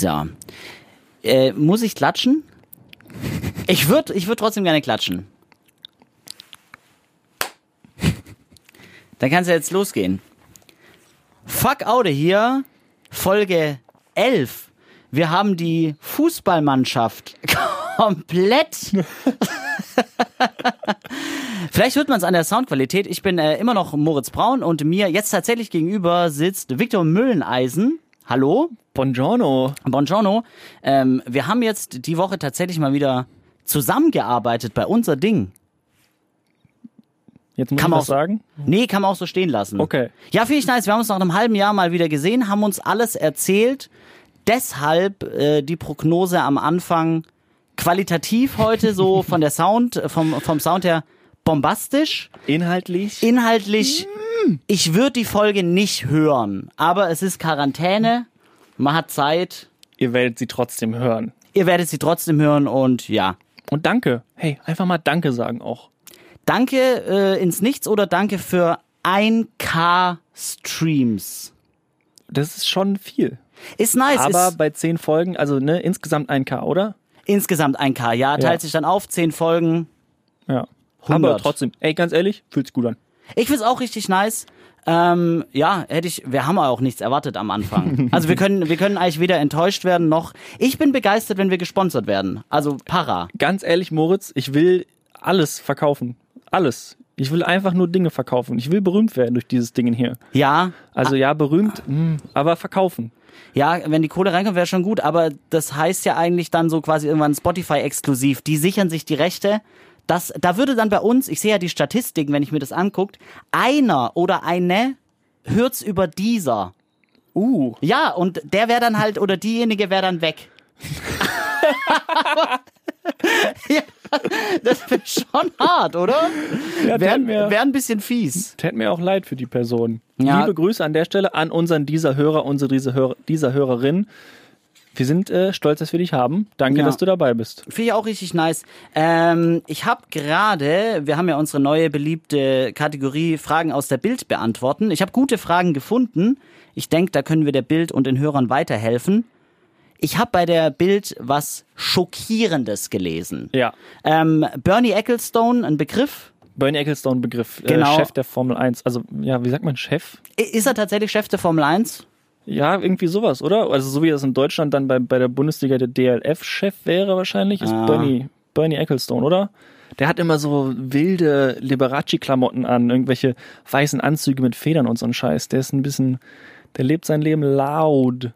So. Äh, muss ich klatschen? Ich würde ich würd trotzdem gerne klatschen. Dann kann es ja jetzt losgehen. Fuck Aude hier, Folge 11. Wir haben die Fußballmannschaft komplett. Vielleicht hört man es an der Soundqualität. Ich bin äh, immer noch Moritz Braun und mir jetzt tatsächlich gegenüber sitzt Viktor Mülleneisen. Hallo. Buongiorno. Buongiorno. Ähm, wir haben jetzt die Woche tatsächlich mal wieder zusammengearbeitet bei unser Ding. Jetzt muss Kann ich man was auch- sagen. Nee, kann man auch so stehen lassen. Okay. Ja, finde ich nice. Wir haben uns nach einem halben Jahr mal wieder gesehen, haben uns alles erzählt. Deshalb äh, die Prognose am Anfang qualitativ heute so von der Sound, äh, vom, vom Sound her bombastisch. Inhaltlich. Inhaltlich, ich würde die Folge nicht hören, aber es ist Quarantäne, man hat Zeit, Ihr werdet sie trotzdem hören. ihr werdet sie trotzdem hören und ja. Und danke. Hey, einfach mal Danke sagen auch. Danke äh, ins Nichts oder danke für 1K Streams. Das ist schon viel. Ist nice. Aber ist bei zehn Folgen, also ne, insgesamt 1K, oder? insgesamt 1K, ja. Teilt Ja. sich dann auf, 10 Folgen. Ja. 100. Aber trotzdem, ey, ganz ehrlich, fühlt sich gut an. Ich find's auch richtig nice. Ähm, ja, hätte ich, wir haben auch nichts erwartet am Anfang. Also wir können, wir können eigentlich weder enttäuscht werden noch. Ich bin begeistert, wenn wir gesponsert werden. Also para. Ganz ehrlich, Moritz, ich will alles verkaufen. Alles. Ich will einfach nur Dinge verkaufen. Ich will berühmt werden durch dieses Ding hier. Ja, Also ja, berühmt, mh, aber verkaufen. ja, wenn die Kohle reinkommt, wäre schon gut. Aber das heißt ja eigentlich dann so quasi irgendwann Spotify-exklusiv. Die sichern sich die Rechte. Das, da würde dann bei uns, ich sehe ja die Statistiken, wenn ich mir das anguckt, einer oder eine hört's über dieser. Uh, Ja, und der wäre dann halt, oder diejenige wäre dann weg. ja, das wäre schon hart, oder? ja, Wäre wär ein bisschen fies. tät mir auch leid für die Person. Ja. Liebe Grüße an der Stelle an unseren dieser Hörer, unsere diese Hörer, dieser Hörerin. Wir sind äh, stolz, dass wir dich haben. Danke, Ja. dass du dabei bist. Finde ich auch richtig nice. Ähm, ich habe gerade, wir haben ja unsere neue beliebte Kategorie Fragen aus der Bild beantworten. Ich habe gute Fragen gefunden. Ich denke, da können wir der Bild und den Hörern weiterhelfen. Ich habe bei der Bild was Schockierendes gelesen. Ja. Ähm, Bernie Ecclestone, ein Begriff. Bernie Ecclestone Begriff, Genau. äh, Chef der Formel 1. Also, ja, wie sagt man Chef? Ist er tatsächlich Chef der Formel 1? Ja, irgendwie sowas, oder? Also so wie das in Deutschland dann bei, bei der Bundesliga der DLF-Chef wäre wahrscheinlich, ist Ah. Bernie, Bernie Ecclestone, oder? Der hat immer so wilde Liberace-Klamotten an, irgendwelche weißen Anzüge mit Federn und so ein Scheiß. Der ist ein bisschen, der lebt sein Leben laut.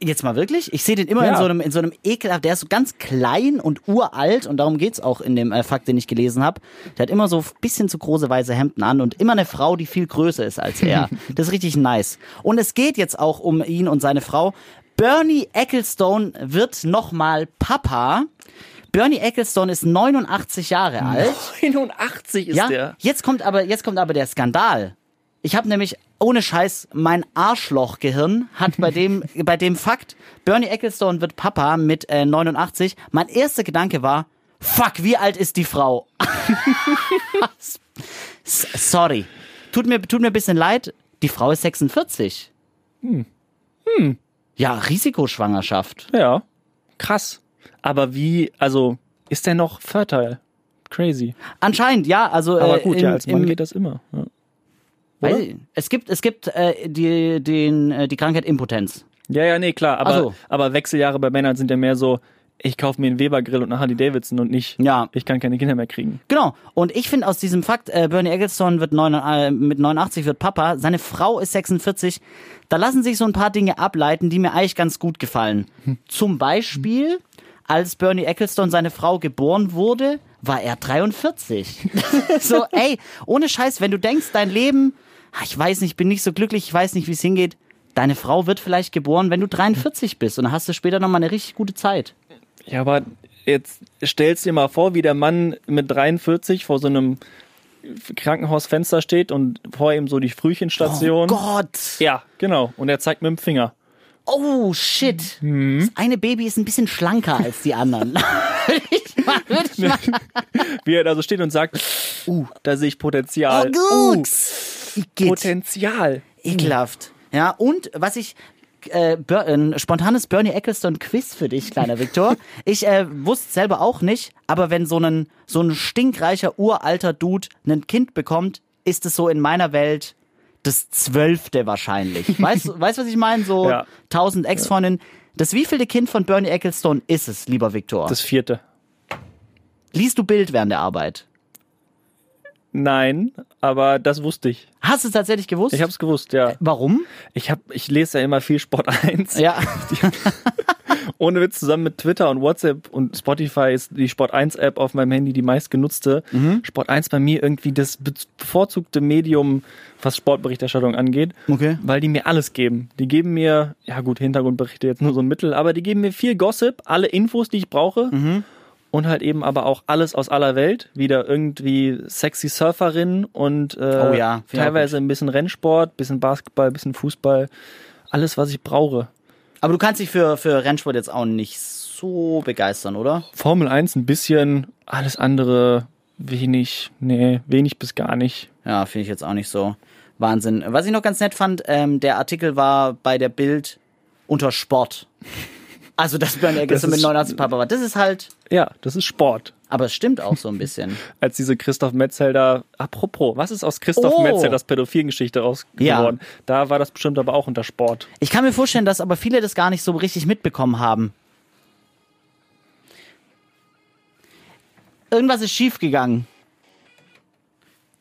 Jetzt mal wirklich? Ich sehe den immer in Ja. so einem in so einem ekelhaft, der ist so ganz klein und uralt und darum geht's auch in dem äh, Fakt, den ich gelesen habe. Der hat immer so ein bisschen zu große weiße Hemden an und immer eine Frau, die viel größer ist als er. das ist richtig nice. Und es geht jetzt auch um ihn und seine Frau. Bernie Ecclestone wird nochmal Papa. Bernie Ecclestone ist 89 Jahre alt. 81 ist Ja, der. jetzt kommt aber jetzt kommt aber der Skandal. Ich habe nämlich ohne Scheiß mein Arschlochgehirn hat bei dem bei dem Fakt Bernie Ecclestone wird Papa mit äh, 89. Mein erster Gedanke war Fuck, wie alt ist die Frau? Sorry. Tut mir tut mir ein bisschen leid. Die Frau ist 46. Hm. Ja, Risikoschwangerschaft. Ja, krass. Aber wie, also, ist der noch fertile? Crazy. Anscheinend, ja. Also Aber äh, gut, im, ja, als Mann im, geht das immer. Ja. Oder? ich, es gibt es gibt äh, die den äh, die Krankheit Impotenz. Ja, ja, nee, klar. Aber, so. aber Wechseljahre bei Männern sind ja mehr so, ich kaufe mir einen Weber-Grill und eine Harley Davidson und nicht, Ja. ich kann keine Kinder mehr kriegen. Genau. Und ich finde aus diesem Fakt, äh, Bernie Ecclestone wird neun, äh, mit 89 wird Papa, seine Frau ist 46. Da lassen sich so ein paar Dinge ableiten, die mir eigentlich ganz gut gefallen. Zum Beispiel, als Bernie Ecclestone seine Frau geboren wurde, war er 43. so, ey, ohne Scheiß, wenn du denkst, dein Leben, ich weiß nicht, bin nicht so glücklich, ich weiß nicht, wie es hingeht. Deine Frau wird vielleicht geboren, wenn du 43 bist und dann hast du später nochmal eine richtig gute Zeit. Ja, aber jetzt stellst dir mal vor, wie der Mann mit 43 vor so einem Krankenhausfenster steht und vor ihm so die Frühchenstation. Oh Gott! Ja, genau. Und er zeigt mit dem Finger. Oh, shit. Mhm. Das eine Baby ist ein bisschen schlanker als die anderen. Ich mal, ich mal. Wie er da so steht und sagt, uh, da sehe ich Potenzial. Oh, gut. Uh, Igitt. Potenzial. Ekelhaft. Ja, und was ich, äh, Ber ein spontanes Bernie Ecclestone Quiz für dich, kleiner Viktor. Ich äh, wusste selber auch nicht, aber wenn so ein so ein stinkreicher uralter Dude ein Kind bekommt, ist es so in meiner Welt das zwölfte wahrscheinlich. Weißt weißt was ich meine? So Ja. tausend Ex-Freundinnen. Das wievielte Kind von Bernie Ecclestone ist es, lieber Viktor? Das vierte. Liest du Bild während der Arbeit? Nein, aber das wusste ich. Hast du es tatsächlich gewusst? Ich habe es gewusst, ja. Warum? Ich hab, ich lese ja immer viel Sport 1. Ja. Ohne Witz, zusammen mit Twitter und WhatsApp und Spotify ist die Sport 1 App auf meinem Handy die meistgenutzte. Mhm. Sport 1 bei mir irgendwie das be- bevorzugte Medium, was Sportberichterstattung angeht. Okay. Weil die mir alles geben. Die geben mir, ja gut, Hintergrundberichte jetzt nur so ein Mittel, aber die geben mir viel Gossip, alle Infos, die ich brauche. Mhm. Und halt eben aber auch alles aus aller Welt. Wieder irgendwie sexy Surferin und äh, Oh ja, teilweise ein bisschen Rennsport, bisschen Basketball, bisschen Fußball. Alles, was ich brauche. Aber du kannst dich für, für Rennsport jetzt auch nicht so begeistern, oder? Formel 1 ein bisschen, alles andere wenig, nee, wenig bis gar nicht. Ja, finde ich jetzt auch nicht so. Wahnsinn. Was ich noch ganz nett fand, ähm, der Artikel war bei der Bild unter Sport. Also, dass Bernie Ecclestone mit ist- 89 Papa war. Das ist halt, Ja, das ist Sport. aber es stimmt auch so ein bisschen. Als diese Christoph Metzelder, apropos, was ist aus Christoph Oh. Metzelders Pädophilgeschichte raus Ja. geworden? Da war das bestimmt aber auch unter Sport. Ich kann mir vorstellen, dass aber viele das gar nicht so richtig mitbekommen haben. Irgendwas ist schiefgegangen.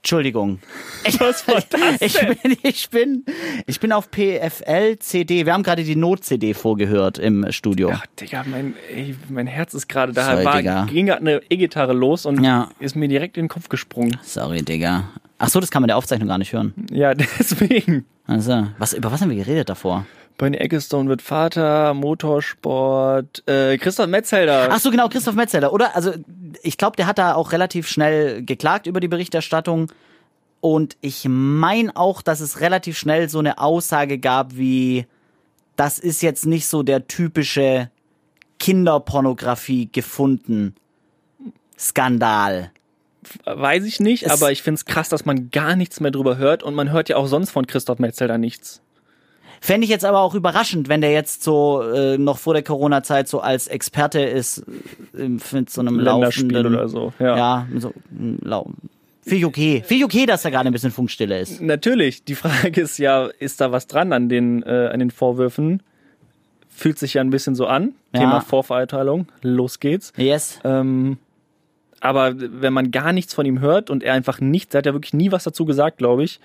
Entschuldigung. Ich, Was war das ich bin, ich bin, ich bin auf PFL CD. Wir haben gerade die Not-CD vorgehört im Studio. Ach, Digga, mein, ey, mein Herz ist gerade da. Sorry, war, Digga. ging gerade eine E-Gitarre los und Ja. ist mir direkt in den Kopf gesprungen. Sorry, Digga. Ach so, das kann man der Aufzeichnung gar nicht hören. Ja, deswegen. Also, was, über was haben wir geredet davor? Bernie Ecclestone wird Vater, Motorsport, äh, Christoph Metzelder. Ach so, genau, Christoph Metzelder, oder? Also, ich glaube, der hat da auch relativ schnell geklagt über die Berichterstattung. Und ich meine auch, dass es relativ schnell so eine Aussage gab wie, das ist jetzt nicht so der typische Kinderpornografie gefunden Skandal. Weiß ich nicht, Es- aber ich find's krass, dass man gar nichts mehr drüber hört und man hört ja auch sonst von Christoph Metzelder nichts. Fände ich jetzt aber auch überraschend, wenn der jetzt so äh, noch vor der Corona-Zeit so als Experte ist äh, mit so einem Länderspiel laufenden oder so. Ja. Ja, so, mm, lau. Finde ich okay. Finde ich okay, dass da gerade ein bisschen Funkstille ist. Natürlich, die Frage ist ja, ist da was dran an den, äh, an den Vorwürfen? Fühlt sich ja ein bisschen so an. Ja. Thema Vorverurteilung. Los geht's. Yes. Ähm, aber wenn man gar nichts von ihm hört und er einfach nichts, er hat ja wirklich nie was dazu gesagt, glaube ich,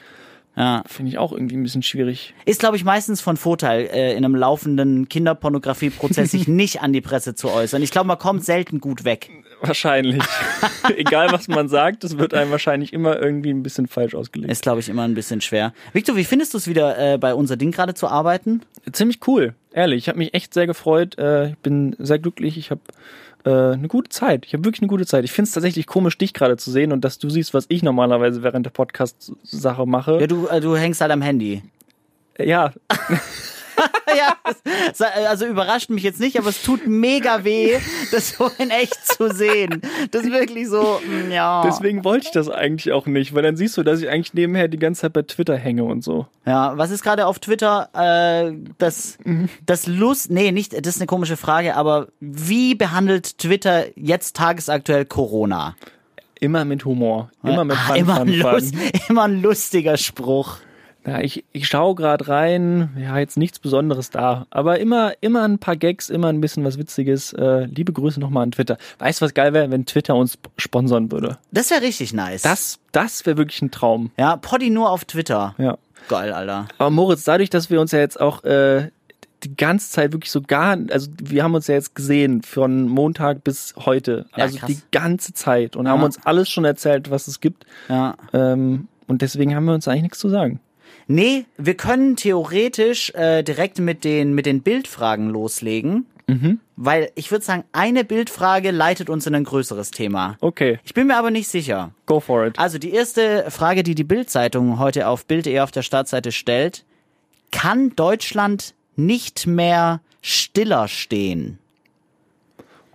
Ja. finde ich auch irgendwie ein bisschen schwierig. Ist, glaube ich, meistens von Vorteil, äh, in einem laufenden Kinderpornografie-Prozess sich nicht an die Presse zu äußern. Ich glaube, man kommt selten gut weg. Wahrscheinlich. Egal was man sagt, es wird einem wahrscheinlich immer irgendwie ein bisschen falsch ausgelegt. Ist, glaube ich, immer ein bisschen schwer. Victor, wie findest du es wieder, äh, bei unser Ding gerade zu arbeiten? Ziemlich cool, ehrlich. Ich habe mich echt sehr gefreut. Äh, ich bin sehr glücklich. Ich habe äh, eine gute Zeit. Ich habe wirklich eine gute Zeit. Ich finde es tatsächlich komisch, dich gerade zu sehen und dass du siehst, was ich normalerweise während der Podcast-Sache mache. Ja, du, äh, du hängst halt am Handy. Ja, ja, das, also überrascht mich jetzt nicht, aber es tut mega weh, das so in echt zu sehen. Das ist wirklich so, mm, ja. deswegen wollte ich das eigentlich auch nicht, weil dann siehst du, dass ich eigentlich nebenher die ganze Zeit bei Twitter hänge und so. Ja, was ist gerade auf Twitter äh, das, das Lust, nee, nicht, das ist eine komische Frage, aber wie behandelt Twitter jetzt tagesaktuell Corona? Immer mit Humor, immer mit Ah, Fun, immer, Fun, Fun. Lust, immer ein lustiger Spruch. Ja, ich, ich schaue gerade rein, ja, jetzt nichts Besonderes da, aber immer, immer ein paar Gags, immer ein bisschen was Witziges. Äh, liebe Grüße nochmal an Twitter. Weißt du, was geil wäre, wenn Twitter uns sponsern würde? Das wäre richtig nice. Das, das wäre wirklich ein Traum. ja, Poddy nur auf Twitter. Ja. Geil, Alter. Aber Moritz, dadurch, dass wir uns ja jetzt auch äh, die ganze Zeit wirklich so gar, also wir haben uns ja jetzt gesehen von Montag bis heute, Ja, also krass. die ganze Zeit und Ja. haben uns alles schon erzählt, was es gibt. Ja. Ähm, und deswegen haben wir uns eigentlich nichts zu sagen. Nee, wir können theoretisch äh, direkt mit den, mit den Bildfragen loslegen. Weil ich würde sagen, eine Bildfrage leitet uns in ein größeres Thema. Okay, Ich bin mir aber nicht sicher. go for it. Also die erste Frage, die die Bild-Zeitung heute auf Bild.de auf der Startseite stellt, kann Deutschland nicht mehr stiller stehen?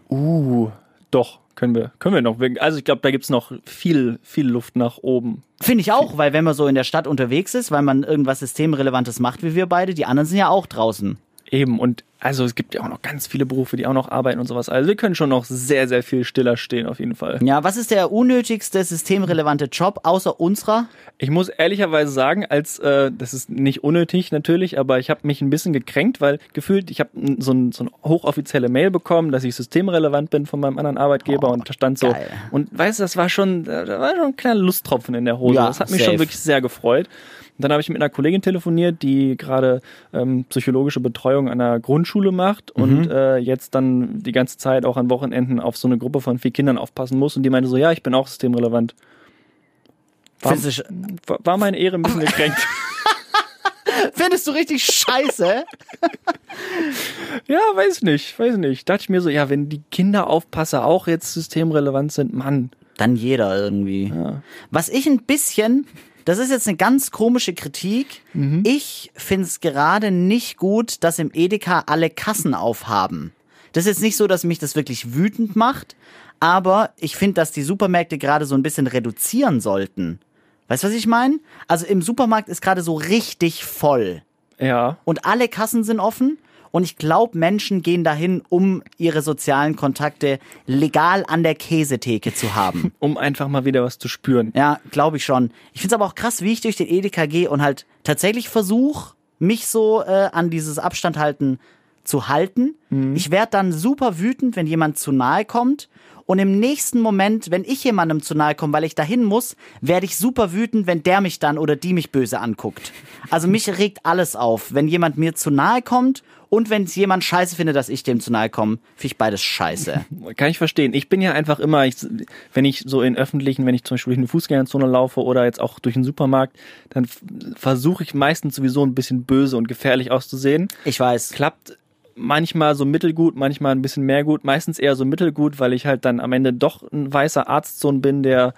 Uh, doch, können wir, können wir noch. Also ich glaube, da gibt's noch viel, viel Luft nach oben. Finde ich auch, weil wenn man so in der Stadt unterwegs ist, weil man irgendwas Systemrelevantes macht wie wir beide, die anderen sind ja auch draußen. Eben, und also es gibt ja auch noch ganz viele Berufe, die auch noch arbeiten und sowas. Also wir können schon noch sehr, sehr viel stiller stehen, auf jeden Fall. Ja, was ist der unnötigste systemrelevante Job außer unserer? Ich muss ehrlicherweise sagen, als äh, das ist nicht unnötig natürlich, aber ich habe mich ein bisschen gekränkt, weil gefühlt, ich habe so, ein, so eine hochoffizielle Mail bekommen, dass ich systemrelevant bin von meinem anderen Arbeitgeber Oh, und da stand so. geil. Und weißt du, das war schon, da war schon ein kleiner Lusttropfen in der Hose. Ja, das hat mich safe. schon wirklich sehr gefreut. Und dann habe ich mit einer Kollegin telefoniert, die gerade ähm, psychologische Betreuung an einer Grundschule macht und äh, jetzt dann die ganze Zeit auch an Wochenenden auf so eine Gruppe von vier Kindern aufpassen muss. Und die meinte so, ja, ich bin auch systemrelevant. War, Findest war- war meine Ehre ein bisschen gekränkt. findest du richtig scheiße? ja, weiß nicht, weiß nicht. Dachte ich mir so, ja, wenn die Kinderaufpasser auch jetzt systemrelevant sind, Mann. Dann jeder irgendwie. Was ich ein bisschen, das ist jetzt eine ganz komische Kritik. Ich find's gerade nicht gut, dass im Edeka alle Kassen aufhaben. Das ist jetzt nicht so, dass mich das wirklich wütend macht, aber ich finde, dass die Supermärkte gerade so ein bisschen reduzieren sollten. Weißt du, was ich meine? Also im Supermarkt ist gerade so richtig voll. Ja, und alle Kassen sind offen. Und ich glaube, Menschen gehen dahin, um ihre sozialen Kontakte legal an der Käsetheke zu haben. um einfach mal wieder was zu spüren. ja, glaube ich schon. Ich finde es aber auch krass, wie ich durch den Edeka gehe und halt tatsächlich versuche, mich so äh, an dieses Abstand halten zu halten. Ich werde dann super wütend, wenn jemand zu nahe kommt. Und im nächsten Moment, wenn ich jemandem zu nahe komme, weil ich dahin muss, werde ich super wütend, wenn der mich dann oder die mich böse anguckt. Also mich regt alles auf, wenn jemand mir zu nahe kommt und wenn es jemand scheiße findet, dass ich dem zu nahe komme, finde ich beides scheiße. Kann ich verstehen. Ich bin ja einfach immer, ich, wenn ich so in öffentlichen, wenn ich zum Beispiel durch eine Fußgängerzone laufe oder jetzt auch durch einen Supermarkt, dann versuche ich meistens sowieso ein bisschen böse und gefährlich auszusehen. Ich weiß. Klappt manchmal so mittelgut, manchmal ein bisschen mehr gut, meistens eher so mittelgut, weil ich halt dann am Ende doch ein weißer Arztsohn bin, der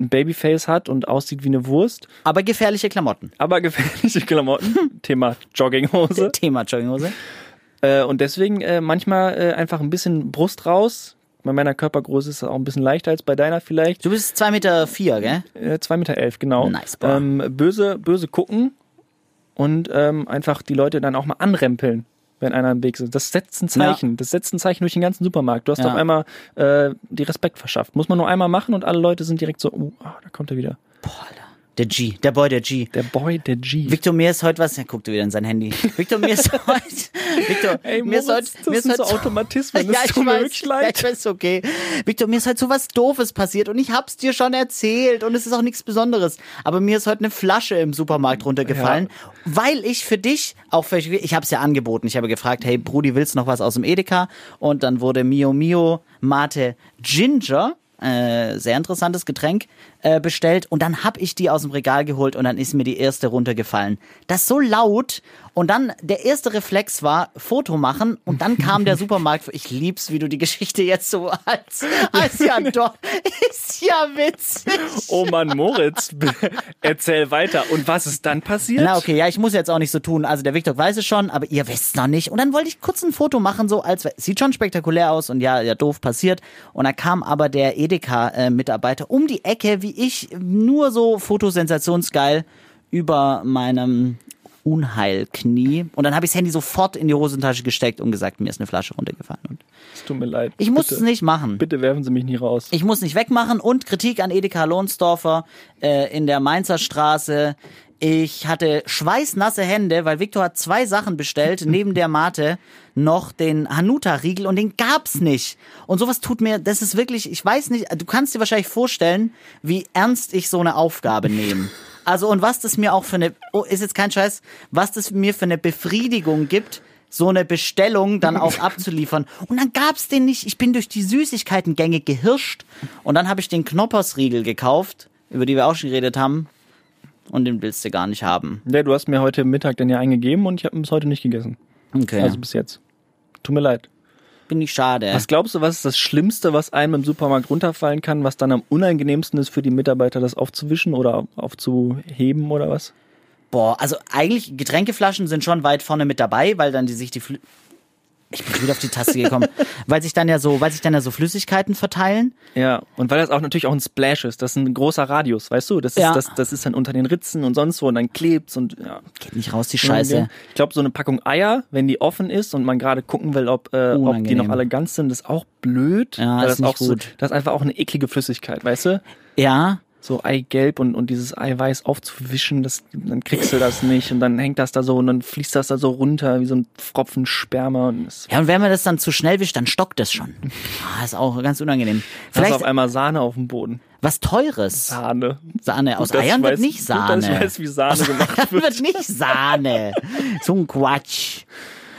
ein Babyface hat und aussieht wie eine Wurst, Aber gefährliche Klamotten. aber gefährliche Klamotten, Thema Jogginghose. Thema Jogginghose. Äh, und deswegen äh, manchmal äh, einfach ein bisschen Brust raus. Bei meiner Körpergröße ist es auch ein bisschen leichter als bei deiner vielleicht. Du bist zwei Meter, vier, gell? Äh, 2,11 Meter, elf, genau. Nice, boah. ähm, böse, böse gucken und ähm, einfach die Leute dann auch mal anrempeln, wenn einer im Weg ist. Das setzt ein Zeichen. Das setzt ein Zeichen durch den ganzen Supermarkt. Du hast Ja. auf einmal äh, die Respekt verschafft. Muss man nur einmal machen und alle Leute sind direkt so, oh, ah, da kommt er wieder. Boah, Alter. Der G, der Boy, der G. Der Boy, der G. Victor, mir ist heute was. Er guckte wieder in sein Handy. Victor, mir ist heute. Victor, Ey, mir ist heute. Moritz, das mir ist sind heute so Automatismen. Das ja, ich tut mir weiß, wirklich Ja, leid. ich weiß, okay. Victor, mir ist heute so was Doofes passiert und ich hab's dir schon erzählt und es ist auch nichts Besonderes. Aber mir ist heute eine Flasche im Supermarkt runtergefallen, weil ich für dich, auch für ich hab's ja angeboten. Ich habe gefragt, hey Brudi, willst du noch was aus dem Edeka? Und dann wurde Mio Mio Mate Ginger äh, sehr interessantes Getränk äh, bestellt und dann hab ich die aus dem Regal geholt und dann ist mir die erste runtergefallen. Das ist so laut und dann der erste Reflex war Foto machen und dann kam der Supermarkt. Ich lieb's, wie du die Geschichte jetzt so als als ja doch ist ja witzig. Oh Mann, Moritz, erzähl weiter. Und was ist dann passiert? Na okay, ja, ich muss jetzt auch nicht so tun. Also der Victor weiß es schon, aber ihr wisst noch nicht. Und dann wollte ich kurz ein Foto machen, so als sieht schon spektakulär aus und ja, ja doof passiert. Und da kam aber der Edeka-Mitarbeiter um die Ecke, wie ich, nur so fotosensationsgeil über meinem Unheilknie. Und dann habe ich das Handy sofort in die Hosentasche gesteckt und gesagt, mir ist eine Flasche runtergefallen. Und Es tut mir leid. ich muss bitte, es nicht machen. Bitte werfen Sie mich nie raus. Ich muss nicht wegmachen und Kritik an Edeka Lohnsdorfer äh, in der Mainzer Straße. Ich hatte schweißnasse Hände, weil Viktor hat zwei Sachen bestellt, neben der Mate noch den Hanuta-Riegel und den gab's nicht. Und sowas tut mir, das ist wirklich, ich weiß nicht, du kannst dir wahrscheinlich vorstellen, wie ernst ich so eine Aufgabe nehme. Also und was das mir auch für eine, oh, ist jetzt kein Scheiß, was das mir für eine Befriedigung gibt, so eine Bestellung dann auch abzuliefern. Und dann gab's den nicht. Ich bin durch die Süßigkeitengänge gehirscht und dann habe ich den Knoppersriegel gekauft, über die wir auch schon geredet haben. Und den willst du gar nicht haben. Ja, du hast mir heute Mittag den ja eingegeben und ich habe ihn bis heute nicht gegessen. Okay. Also bis jetzt. Tut mir leid. Bin ich schade. Was glaubst du, was ist das Schlimmste, was einem im Supermarkt runterfallen kann, was dann am unangenehmsten ist für die Mitarbeiter, das aufzuwischen oder aufzuheben oder was? Boah, also eigentlich Getränkeflaschen sind schon weit vorne mit dabei, weil dann die sich die Ich bin wieder auf die Taste gekommen, weil sich dann ja so, weil sich dann ja so Flüssigkeiten verteilen. Ja, und weil das auch natürlich auch ein Splash ist, das ist ein großer Radius, weißt du? Das ist, Ja. das, das ist dann unter den Ritzen und sonst wo und dann klebt's und ja. Geht nicht raus, die Scheiße. Ich glaube, so eine Packung Eier, wenn die offen ist und man gerade gucken will, ob, äh, ob die noch alle ganz sind, ist auch blöd. Ja, ist das nicht auch so, gut. das ist einfach auch eine eklige Flüssigkeit, weißt du? Ja, So Eigelb und, und dieses Eiweiß aufzuwischen, das, dann kriegst du das nicht und dann hängt das da so und dann fließt das da so runter wie so ein Pfropfen Sperma und ja, und wenn man das dann zu schnell wischt, dann stockt das schon. Ah, ist auch ganz unangenehm. Hast Vielleicht auf einmal Sahne auf dem Boden. was Teures. Sahne. Sahne. Aus Gut, Eiern ich wird weiß- nicht gut, Sahne. dass ich weiß, wie Sahne gemacht wird. wird nicht Sahne. So ein Quatsch.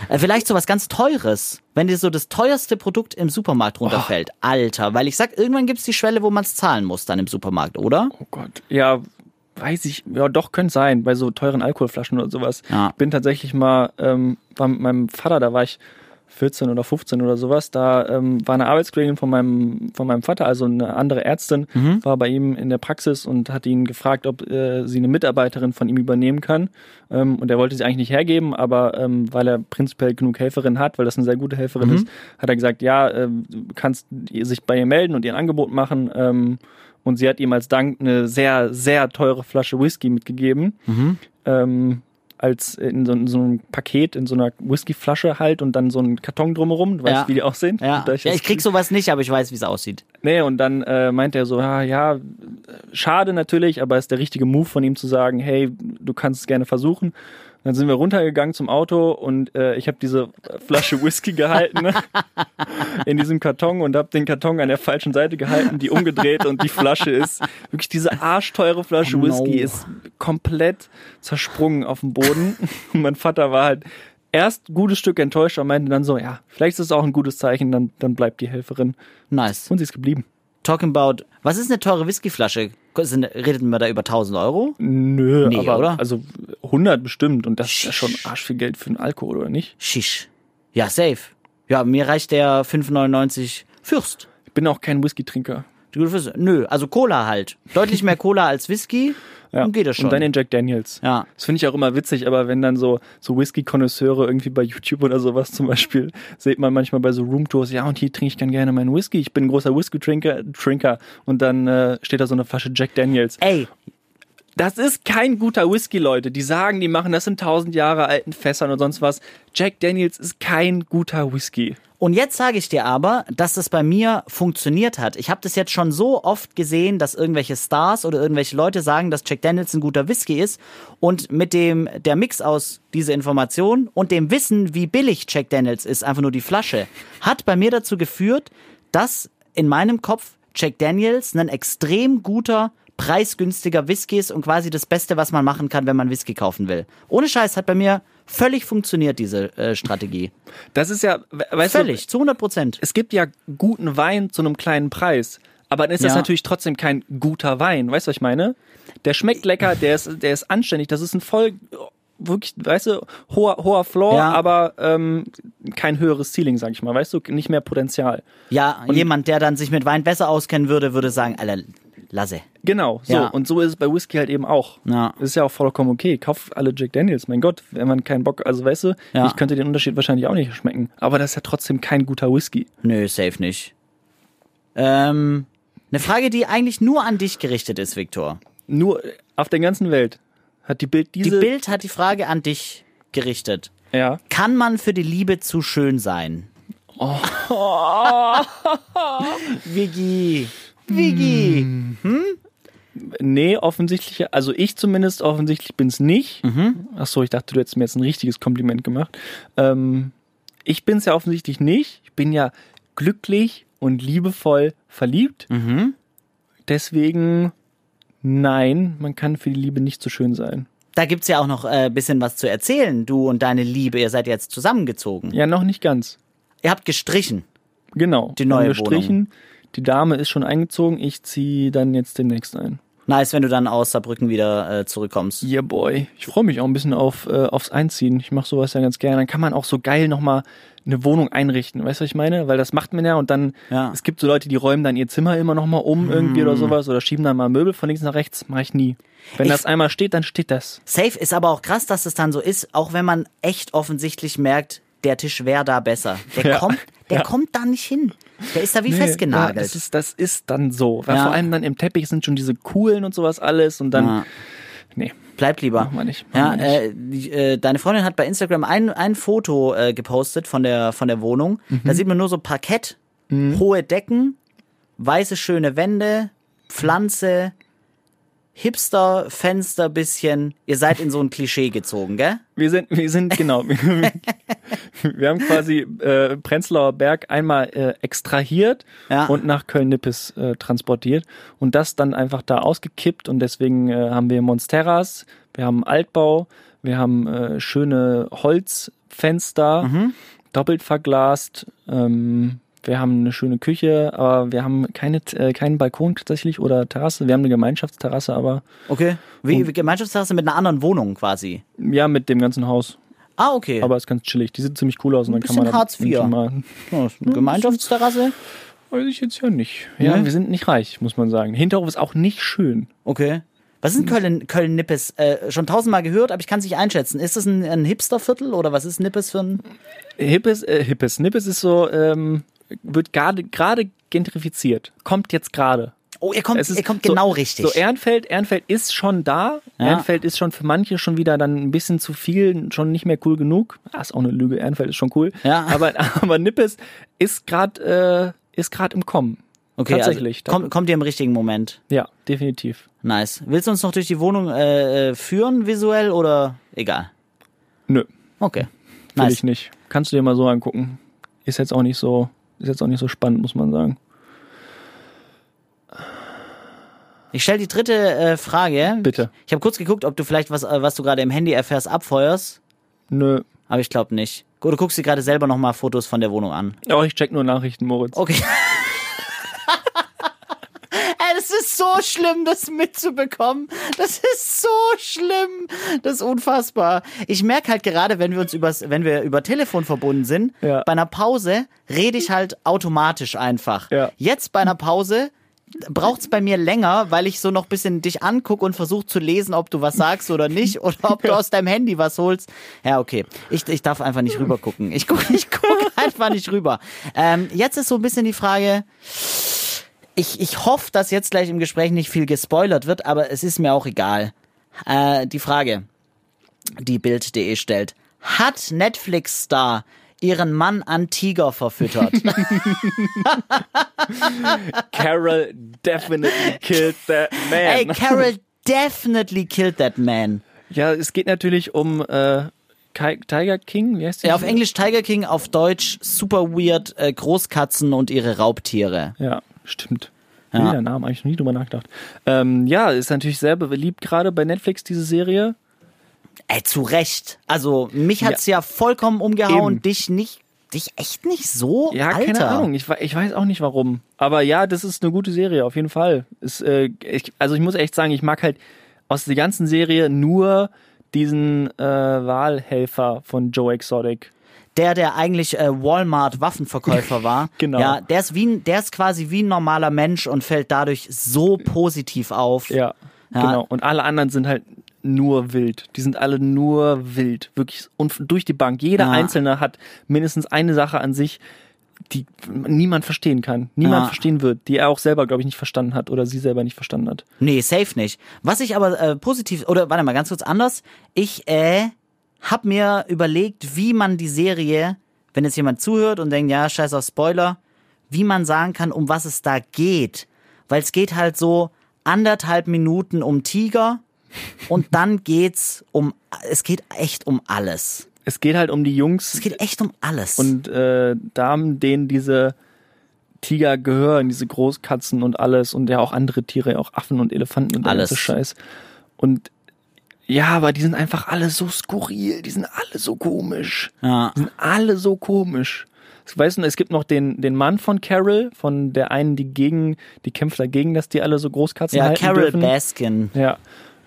Äh, Vielleicht so was ganz Teures. Wenn dir so das teuerste Produkt im Supermarkt runterfällt. Alter, weil ich sag, irgendwann gibt's die Schwelle, wo man es zahlen muss dann im Supermarkt, oder? Oh Gott. Ja, weiß ich. Ja, doch, könnte sein, bei so teuren Alkoholflaschen oder sowas. Ja. Ich bin tatsächlich mal, ähm, war mit meinem Vater, da war ich 14 oder 15 oder sowas, da ähm, war eine Arbeitskollegin von meinem, von meinem Vater, also eine andere Ärztin, war bei ihm in der Praxis und hat ihn gefragt, ob äh, sie eine Mitarbeiterin von ihm übernehmen kann. Ähm, und er wollte sie eigentlich nicht hergeben, aber ähm, weil er prinzipiell genug Helferin hat, weil das eine sehr gute Helferin ist, hat er gesagt, ja, du kannst sich bei ihr melden und ihr ein Angebot machen. Ähm, und sie hat ihm als Dank eine sehr, sehr teure Flasche Whisky mitgegeben. Ähm, als in so, in so einem Paket, in so einer Whiskyflasche halt und dann so ein Karton drumherum. Du weißt, Ja. wie die aussehen? Ja. Ja, ich krieg sowas nicht, aber ich weiß, wie es aussieht. Nee, und dann äh, meint er so, ja, ja, schade natürlich, aber ist der richtige Move von ihm zu sagen, hey, du kannst es gerne versuchen. Dann sind wir runtergegangen zum Auto und äh, ich habe diese Flasche Whisky gehalten ne, in diesem Karton und habe den Karton an der falschen Seite gehalten, die umgedreht und die Flasche ist wirklich diese arschteure Flasche Oh no. Whisky ist komplett zersprungen auf dem Boden. Und mein Vater war halt erst ein gutes Stück enttäuscht und meinte dann so, ja, vielleicht ist es auch ein gutes Zeichen, dann, dann bleibt die Helferin. Nice. Und sie ist geblieben. Talking about, was ist eine teure Whiskyflasche? Sind- Redet man da über 1000 Euro? Nö, Nee, aber oder? also 100 bestimmt und das ist ja schon arsch viel Geld für einen Alkohol, oder nicht? Shish. Ja, safe. Ja, mir reicht der 5,99 Fürst. Ich bin auch kein Whisky-Trinker. Nö, also Cola halt. Deutlich mehr Cola als Whisky. Dann geht das schon. Und dann den Jack Daniels. Ja. Das finde ich auch immer witzig, aber wenn dann so, so Whisky-Konnoisseure irgendwie bei YouTube oder sowas zum Beispiel, sieht man manchmal bei so Roomtours, ja, und hier trinke ich ganz gerne meinen Whisky. Ich bin ein großer Whisky-Trinker, Trinker. Und dann äh, steht da so eine Flasche Jack Daniels. Ey, Das ist kein guter Whisky, Leute. Die sagen, die machen das in tausend Jahre alten Fässern und sonst was. Jack Daniels ist kein guter Whisky. Und jetzt sage ich dir aber, dass das bei mir funktioniert hat. Ich habe das jetzt schon so oft gesehen, dass irgendwelche Stars oder irgendwelche Leute sagen, dass Jack Daniels ein guter Whisky ist. Und mit dem der Mix aus dieser Information und dem Wissen, wie billig Jack Daniels ist, einfach nur die Flasche, hat bei mir dazu geführt, dass in meinem Kopf Jack Daniels ein extrem guter preisgünstiger Whisky ist und quasi das Beste, was man machen kann, wenn man Whisky kaufen will. Ohne Scheiß hat bei mir völlig funktioniert diese äh, Strategie. Das ist ja, we- weißt du, Völlig, zu 100 Prozent. es gibt ja guten Wein zu einem kleinen Preis. Aber dann ist das Ja. natürlich trotzdem kein guter Wein. Weißt du, was ich meine? Der schmeckt lecker, der ist, der ist anständig. Das ist ein voll, wirklich, weißt du, hoher, hoher Floor, Ja. aber ähm, kein höheres Ceiling, sag ich mal. Weißt du, nicht mehr Potenzial. Ja, jemand, der dann sich mit Wein besser auskennen würde, würde sagen, Alter, lasse. Genau, so. Ja. Und so ist es bei Whisky halt eben auch. Ja. Ist ja auch vollkommen okay. Kauf alle Jack Daniels. Mein Gott, wenn man keinen Bock, also weißt du, Ja. ich könnte den Unterschied wahrscheinlich auch nicht schmecken. Aber das ist ja trotzdem kein guter Whisky. Nö, safe nicht. Ähm, eine Frage, die eigentlich nur an dich gerichtet ist, Viktor. Nur auf der ganzen Welt hat die Bild Die diese. Bild hat die Frage an dich gerichtet. ja. Kann man für die Liebe zu schön sein? Oh. Vigi. Vigi. Nee, offensichtlich, also ich zumindest offensichtlich bin's nicht. Mhm. Ach so, ich dachte, du hättest mir jetzt ein richtiges Kompliment gemacht. Ähm, ich bin's ja offensichtlich nicht. Ich bin ja glücklich und liebevoll verliebt. Mhm. Deswegen, nein, man kann für die Liebe nicht so schön sein. Da gibt's ja auch noch ein äh, bisschen was zu erzählen. Du und deine Liebe, ihr seid jetzt zusammengezogen. Ja, noch nicht ganz. Ihr habt gestrichen. Genau. Die neue gestrichen. Die Dame ist schon eingezogen. Ich ziehe dann jetzt demnächst ein. Nice, wenn du dann aus Saarbrücken wieder äh, zurückkommst. Yeah, boy. Ich freue mich auch ein bisschen auf, äh, aufs Einziehen. Ich mache sowas ja ganz gerne. Dann kann man auch so geil nochmal eine Wohnung einrichten. Weißt du, was ich meine? Weil das macht man ja und dann, Ja. es gibt so Leute, die räumen dann ihr Zimmer immer nochmal um irgendwie oder sowas oder schieben dann mal Möbel von links nach rechts. Mache ich nie. Wenn Ich- das einmal steht, dann steht das. Safe ist aber auch krass, dass es dann so ist, auch wenn man echt offensichtlich merkt, der Tisch wäre da besser. Der Ja. kommt, der Ja. kommt da nicht hin. Der ist da wie Nee, festgenagelt. Ja, das, ist, das ist dann so. Weil Ja. vor allem dann im Teppich sind schon diese coolen und sowas alles und dann. Ja. Nee, Bleibt lieber. machen wir nicht. Ja, Machen wir nicht. äh, äh, deine Freundin hat bei Instagram ein, ein Foto äh, gepostet von der, von der Wohnung. Mhm. Da sieht man nur so Parkett, hohe Decken, weiße schöne Wände, Pflanze, Hipster-Fenster bisschen. Ihr seid in so ein Klischee gezogen, gell? Wir sind, wir sind, genau. wir, haben quasi äh, Prenzlauer Berg einmal äh, extrahiert Ja. und nach Köln-Nippes äh, transportiert und das dann einfach da ausgekippt und deswegen äh, haben wir Monsteras, wir haben Altbau, wir haben äh, schöne Holzfenster, Mhm. doppelt verglast, ähm, wir haben eine schöne Küche, aber wir haben keine, äh, keinen Balkon tatsächlich oder Terrasse. Wir haben eine Gemeinschaftsterrasse, aber Okay. Wie, wie Gemeinschaftsterrasse mit einer anderen Wohnung quasi. ja, mit dem ganzen Haus. Ah, okay. Aber ist ganz chillig. Die sieht ziemlich cool aus und dann kann man Hartz IV. Mal, Ja, Gemeinschaftsterrasse. weiß ich jetzt ja nicht. Ja, Nee? wir sind nicht reich, muss man sagen. Hinterhof ist auch nicht schön. Okay. Was ist denn Köln, Köln-Nippes? Äh, schon tausendmal gehört, aber ich kann es nicht einschätzen. Ist das ein, ein Hipsterviertel oder was ist Nippes für ein. Hippes, äh, Hippes. Nippes ist so, ähm, wird gerade gentrifiziert. Kommt jetzt gerade. Oh, ihr kommt, Es ist ihr kommt so- genau richtig. So Ehrenfeld, Ehrenfeld ist schon da. Ja. Ehrenfeld ist schon für manche schon wieder dann ein bisschen zu viel, schon nicht mehr cool genug. Ah, ist auch eine Lüge. Ehrenfeld ist schon cool. Ja. Aber, aber Nippes ist gerade äh, ist gerade im Kommen. okay, tatsächlich. Also, kommt, kommt ihr im richtigen Moment. Ja, definitiv. Nice. Willst du uns noch durch die Wohnung äh, äh, führen, visuell oder egal? Nö. Okay. Will Nice. ich nicht. Kannst du dir mal so angucken. Ist jetzt auch nicht so, ist jetzt auch nicht so spannend, muss man sagen. Ich stelle die dritte äh, Frage. Bitte. Ich habe kurz geguckt, ob du vielleicht was, äh, was du gerade im Handy erfährst, abfeuerst. Nö. Aber ich glaube nicht. Gut, du guckst dir gerade selber nochmal Fotos von der Wohnung an. Oh, ich check nur Nachrichten, Moritz. Okay. Das ist so schlimm, das mitzubekommen. Das ist so schlimm. Das ist unfassbar. Ich merke halt gerade, wenn wir uns übers, wenn wir über Telefon verbunden sind, Ja. bei einer Pause rede ich halt automatisch einfach. Ja. Jetzt bei einer Pause braucht's bei mir länger, weil ich so noch ein bisschen dich angucke und versuche zu lesen, ob du was sagst oder nicht oder ob du aus deinem Handy was holst. Ja, okay. Ich, ich darf einfach nicht rüber gucken. Ich gucke ich guck einfach nicht rüber. Ähm, jetzt ist so ein bisschen die Frage, ich, ich hoffe, dass jetzt gleich im Gespräch nicht viel gespoilert wird, aber es ist mir auch egal. Äh, die Frage, die Bild.de stellt. Hat Netflix-Star ihren Mann an Tiger verfüttert? Carol definitely killed that man. Ey, Carol definitely killed that man. Ja, es geht natürlich um äh, Tiger King, wie heißt die? Ja, auf Englisch Tiger King, auf Deutsch super weird äh, Großkatzen und ihre Raubtiere. Ja, stimmt. Ja. Ja. Der Name, habe ich noch nie drüber nachgedacht. Ähm, ja, ist natürlich sehr beliebt gerade bei Netflix, diese Serie. Ey, zu Recht. Also, mich hat's ja, vollkommen umgehauen, Eben. dich nicht, dich echt nicht so? Ja, Alter. keine Ahnung. Ich, ich weiß auch nicht warum. Aber ja, das ist eine gute Serie, auf jeden Fall. Ist, äh, ich, also ich muss echt sagen, ich mag halt aus der ganzen Serie nur diesen äh, Wahlhelfer von Joe Exotic. Der, der eigentlich äh, Walmart-Waffenverkäufer war. Genau. Ja, der ist, wie, der ist quasi wie ein normaler Mensch und fällt dadurch so positiv auf. Ja, Ja. genau. Und alle anderen sind halt nur wild. Die sind alle nur wild. Wirklich. Und durch die Bank. Jeder Ja. Einzelne hat mindestens eine Sache an sich, die niemand verstehen kann. Niemand Ja. verstehen wird. Die er auch selber, glaube ich, nicht verstanden hat oder sie selber nicht verstanden hat. Nee, safe nicht. Was ich aber äh, positiv, oder warte mal, ganz kurz anders. Ich äh, hab mir überlegt, wie man die Serie, wenn jetzt jemand zuhört und denkt, ja, scheiß auf Spoiler, wie man sagen kann, um was es da geht. Weil es geht halt so anderthalb Minuten um Tiger und dann geht's um, es geht echt um alles. Es geht halt um die Jungs Es geht echt um alles. und äh, Damen, denen diese Tiger gehören, diese Großkatzen und alles und ja auch andere Tiere, auch Affen und Elefanten und Alles. alles Scheiß. Und ja, aber die sind einfach alle so skurril, die sind alle so komisch. ja. Die sind alle so komisch. Weißt du, es gibt noch den, den Mann von Carol, von der einen, die gegen, die kämpft dagegen, dass die alle so Großkatzen ja, halten Carol dürfen. Baskin. Ja.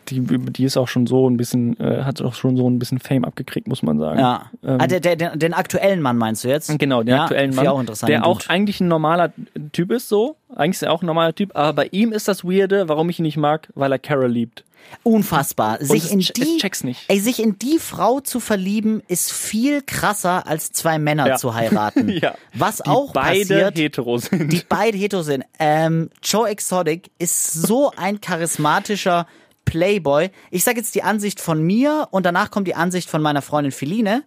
die, die ist auch schon so ein bisschen, äh, hat auch schon so ein bisschen Fame abgekriegt, muss man sagen. Ja. Ähm, ah, der, der, den, den aktuellen Mann meinst du jetzt? Genau, den ja, aktuellen Mann, auch interessant. der auch eigentlich ein normaler Typ ist, so. Eigentlich ist er auch ein normaler Typ, aber bei ihm ist das Weirde, warum ich ihn nicht mag, weil er Carol liebt. Unfassbar. Sich es in die, check's nicht. Ey, sich in die Frau zu verlieben, ist viel krasser, als zwei Männer Ja. zu heiraten. Ja. Was Die auch beide passiert, hetero sind. die beide hetero sind. Ähm, Joe Exotic ist so ein charismatischer Playboy. Ich sage jetzt die Ansicht von mir und danach kommt die Ansicht von meiner Freundin Feline.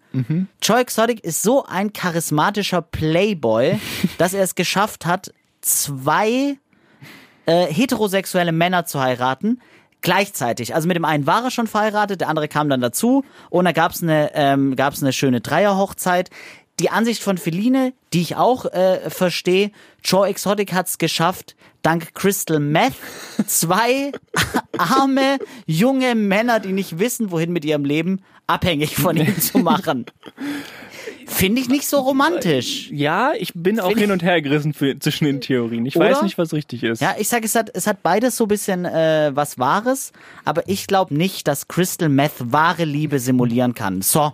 Joe Exotic ist so ein charismatischer Playboy, dass er es geschafft hat, zwei äh, heterosexuelle Männer zu heiraten. Gleichzeitig. Also mit dem einen war er schon verheiratet, der andere kam dann dazu und da gab's eine, ähm, gab's eine schöne Dreierhochzeit. Die Ansicht von Feline, die ich auch äh, verstehe, Joe Exotic hat's geschafft, dank Crystal Meth zwei arme, junge Männer, die nicht wissen, wohin mit ihrem Leben, abhängig von ihm zu machen. Finde ich nicht so romantisch. ja, ich bin auch Find hin und her gerissen für, zwischen den Theorien. Ich Oder? weiß nicht, was richtig ist. Ja, ich sag, es hat, es hat beides so ein bisschen äh, was Wahres, aber ich glaube nicht, dass Crystal Meth wahre Liebe simulieren kann. So,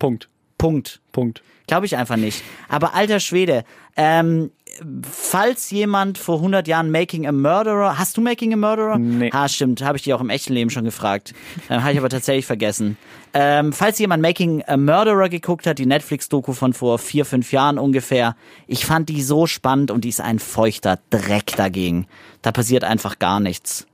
Punkt. Punkt. Punkt. Glaube ich einfach nicht. Aber alter Schwede, ähm, falls jemand vor 100 Jahren Making a Murderer, hast du Making a Murderer? Nee. Ah, stimmt, habe ich dir auch im echten Leben schon gefragt. Ähm, habe ich aber tatsächlich vergessen. Ähm, falls jemand Making a Murderer geguckt hat, die Netflix-Doku von vor vier, fünf Jahren ungefähr, ich fand die so spannend und die ist ein feuchter Dreck dagegen. Da passiert einfach gar nichts.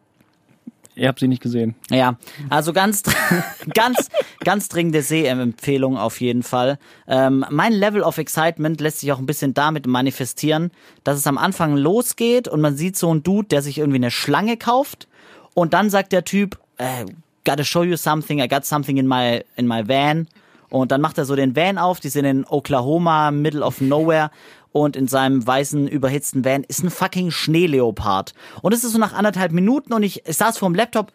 Ihr habt sie nicht gesehen. Ja, also ganz, ganz, ganz dringende Sehempfehlung auf jeden Fall. Ähm, mein Level of Excitement lässt sich auch ein bisschen damit manifestieren, dass es am Anfang losgeht und man sieht so einen Dude, der sich irgendwie eine Schlange kauft und dann sagt der Typ, äh, gotta show you something, I got something in my, in my van. Und dann macht er so den Van auf, die sind in Oklahoma, middle of nowhere. Und in seinem weißen, überhitzten Van ist ein fucking Schneeleopard. Und es ist so nach anderthalb Minuten und ich, ich saß vorm Laptop.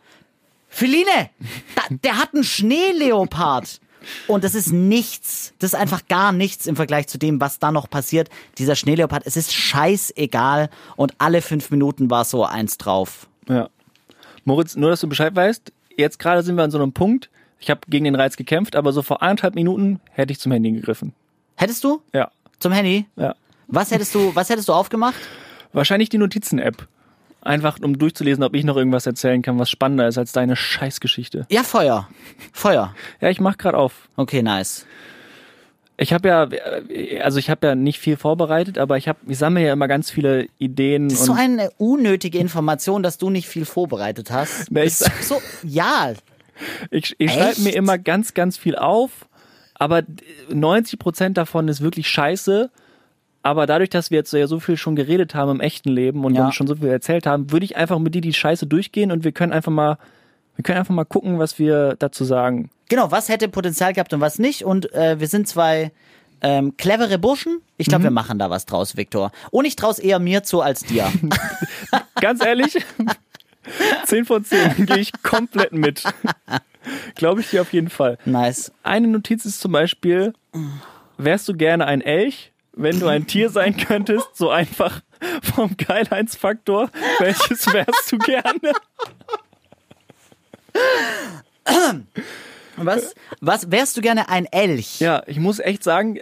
Feline, da, der hat einen Schneeleopard. Und das ist nichts. Das ist einfach gar nichts im Vergleich zu dem, was da noch passiert. Dieser Schneeleopard, es ist scheißegal. Und alle fünf Minuten war so eins drauf. Ja. Moritz, nur dass du Bescheid weißt, jetzt gerade sind wir an so einem Punkt, ich habe gegen den Reiz gekämpft, aber so vor anderthalb Minuten hätte ich zum Handy gegriffen. Hättest du? Ja. Zum Handy? Ja. Was hättest du, was hättest du aufgemacht? Wahrscheinlich die Notizen-App. Einfach um durchzulesen, ob ich noch irgendwas erzählen kann, was spannender ist als deine Scheißgeschichte. Ja, Feuer. Feuer. Ja, ich mach gerade auf. Okay, nice. Ich habe ja, also ich habe ja nicht viel vorbereitet, aber ich habe, ich sammle ja immer ganz viele Ideen. Das ist so eine unnötige Information, dass du nicht viel vorbereitet hast. Nee, ich- so, ja, ich ich schreibe mir immer ganz, ganz viel auf, aber 90 Prozent davon ist wirklich scheiße. Aber dadurch, dass wir jetzt ja so viel schon geredet haben im echten Leben und Ja. schon so viel erzählt haben, würde ich einfach mit dir die Scheiße durchgehen und wir können einfach mal, wir können einfach mal gucken, was wir dazu sagen. genau, was hätte Potenzial gehabt und was nicht. Und äh, wir sind zwei ähm, clevere Burschen. Ich glaube, wir machen da was draus, Viktor. Und ich traue eher mir zu als dir. Ganz ehrlich, 10 von 10 gehe ich komplett mit. Glaube ich dir auf jeden Fall. nice. Eine Notiz ist zum Beispiel, wärst du gerne ein Elch, wenn du ein Tier sein könntest, so einfach vom Geilheitsfaktor, welches wärst du gerne? Was, was wärst du gerne ein Elch? Ja, ich muss echt sagen,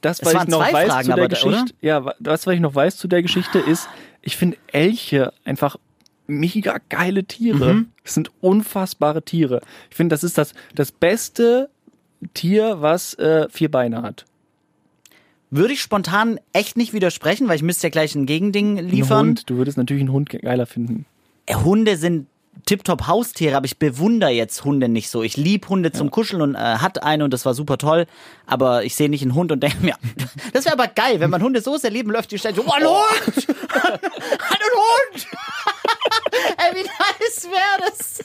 das, was ich noch weiß Fragen, zu der Geschichte, ja, wa- das, was ich noch weiß zu der Geschichte ist, ich finde Elche einfach mega geile Tiere. Mhm. Das sind unfassbare Tiere. Ich finde, das ist das, das beste Tier, was äh, vier Beine hat. Würde ich spontan echt nicht widersprechen, weil ich müsste ja gleich ein Gegending Ein liefern. Hund, du würdest natürlich einen Hund ge- geiler finden. Äh, Hunde sind tiptop Haustiere, aber ich bewundere jetzt Hunde nicht so. Ich lieb Hunde zum Kuscheln und äh, hat eine und das war super toll, aber ich sehe nicht einen Hund und denke mir, das wäre aber geil, wenn man Hunde so sehr lieben läuft, die stellen so, oh, ein Hund! ein Hund! Ey, wie nice wäre das?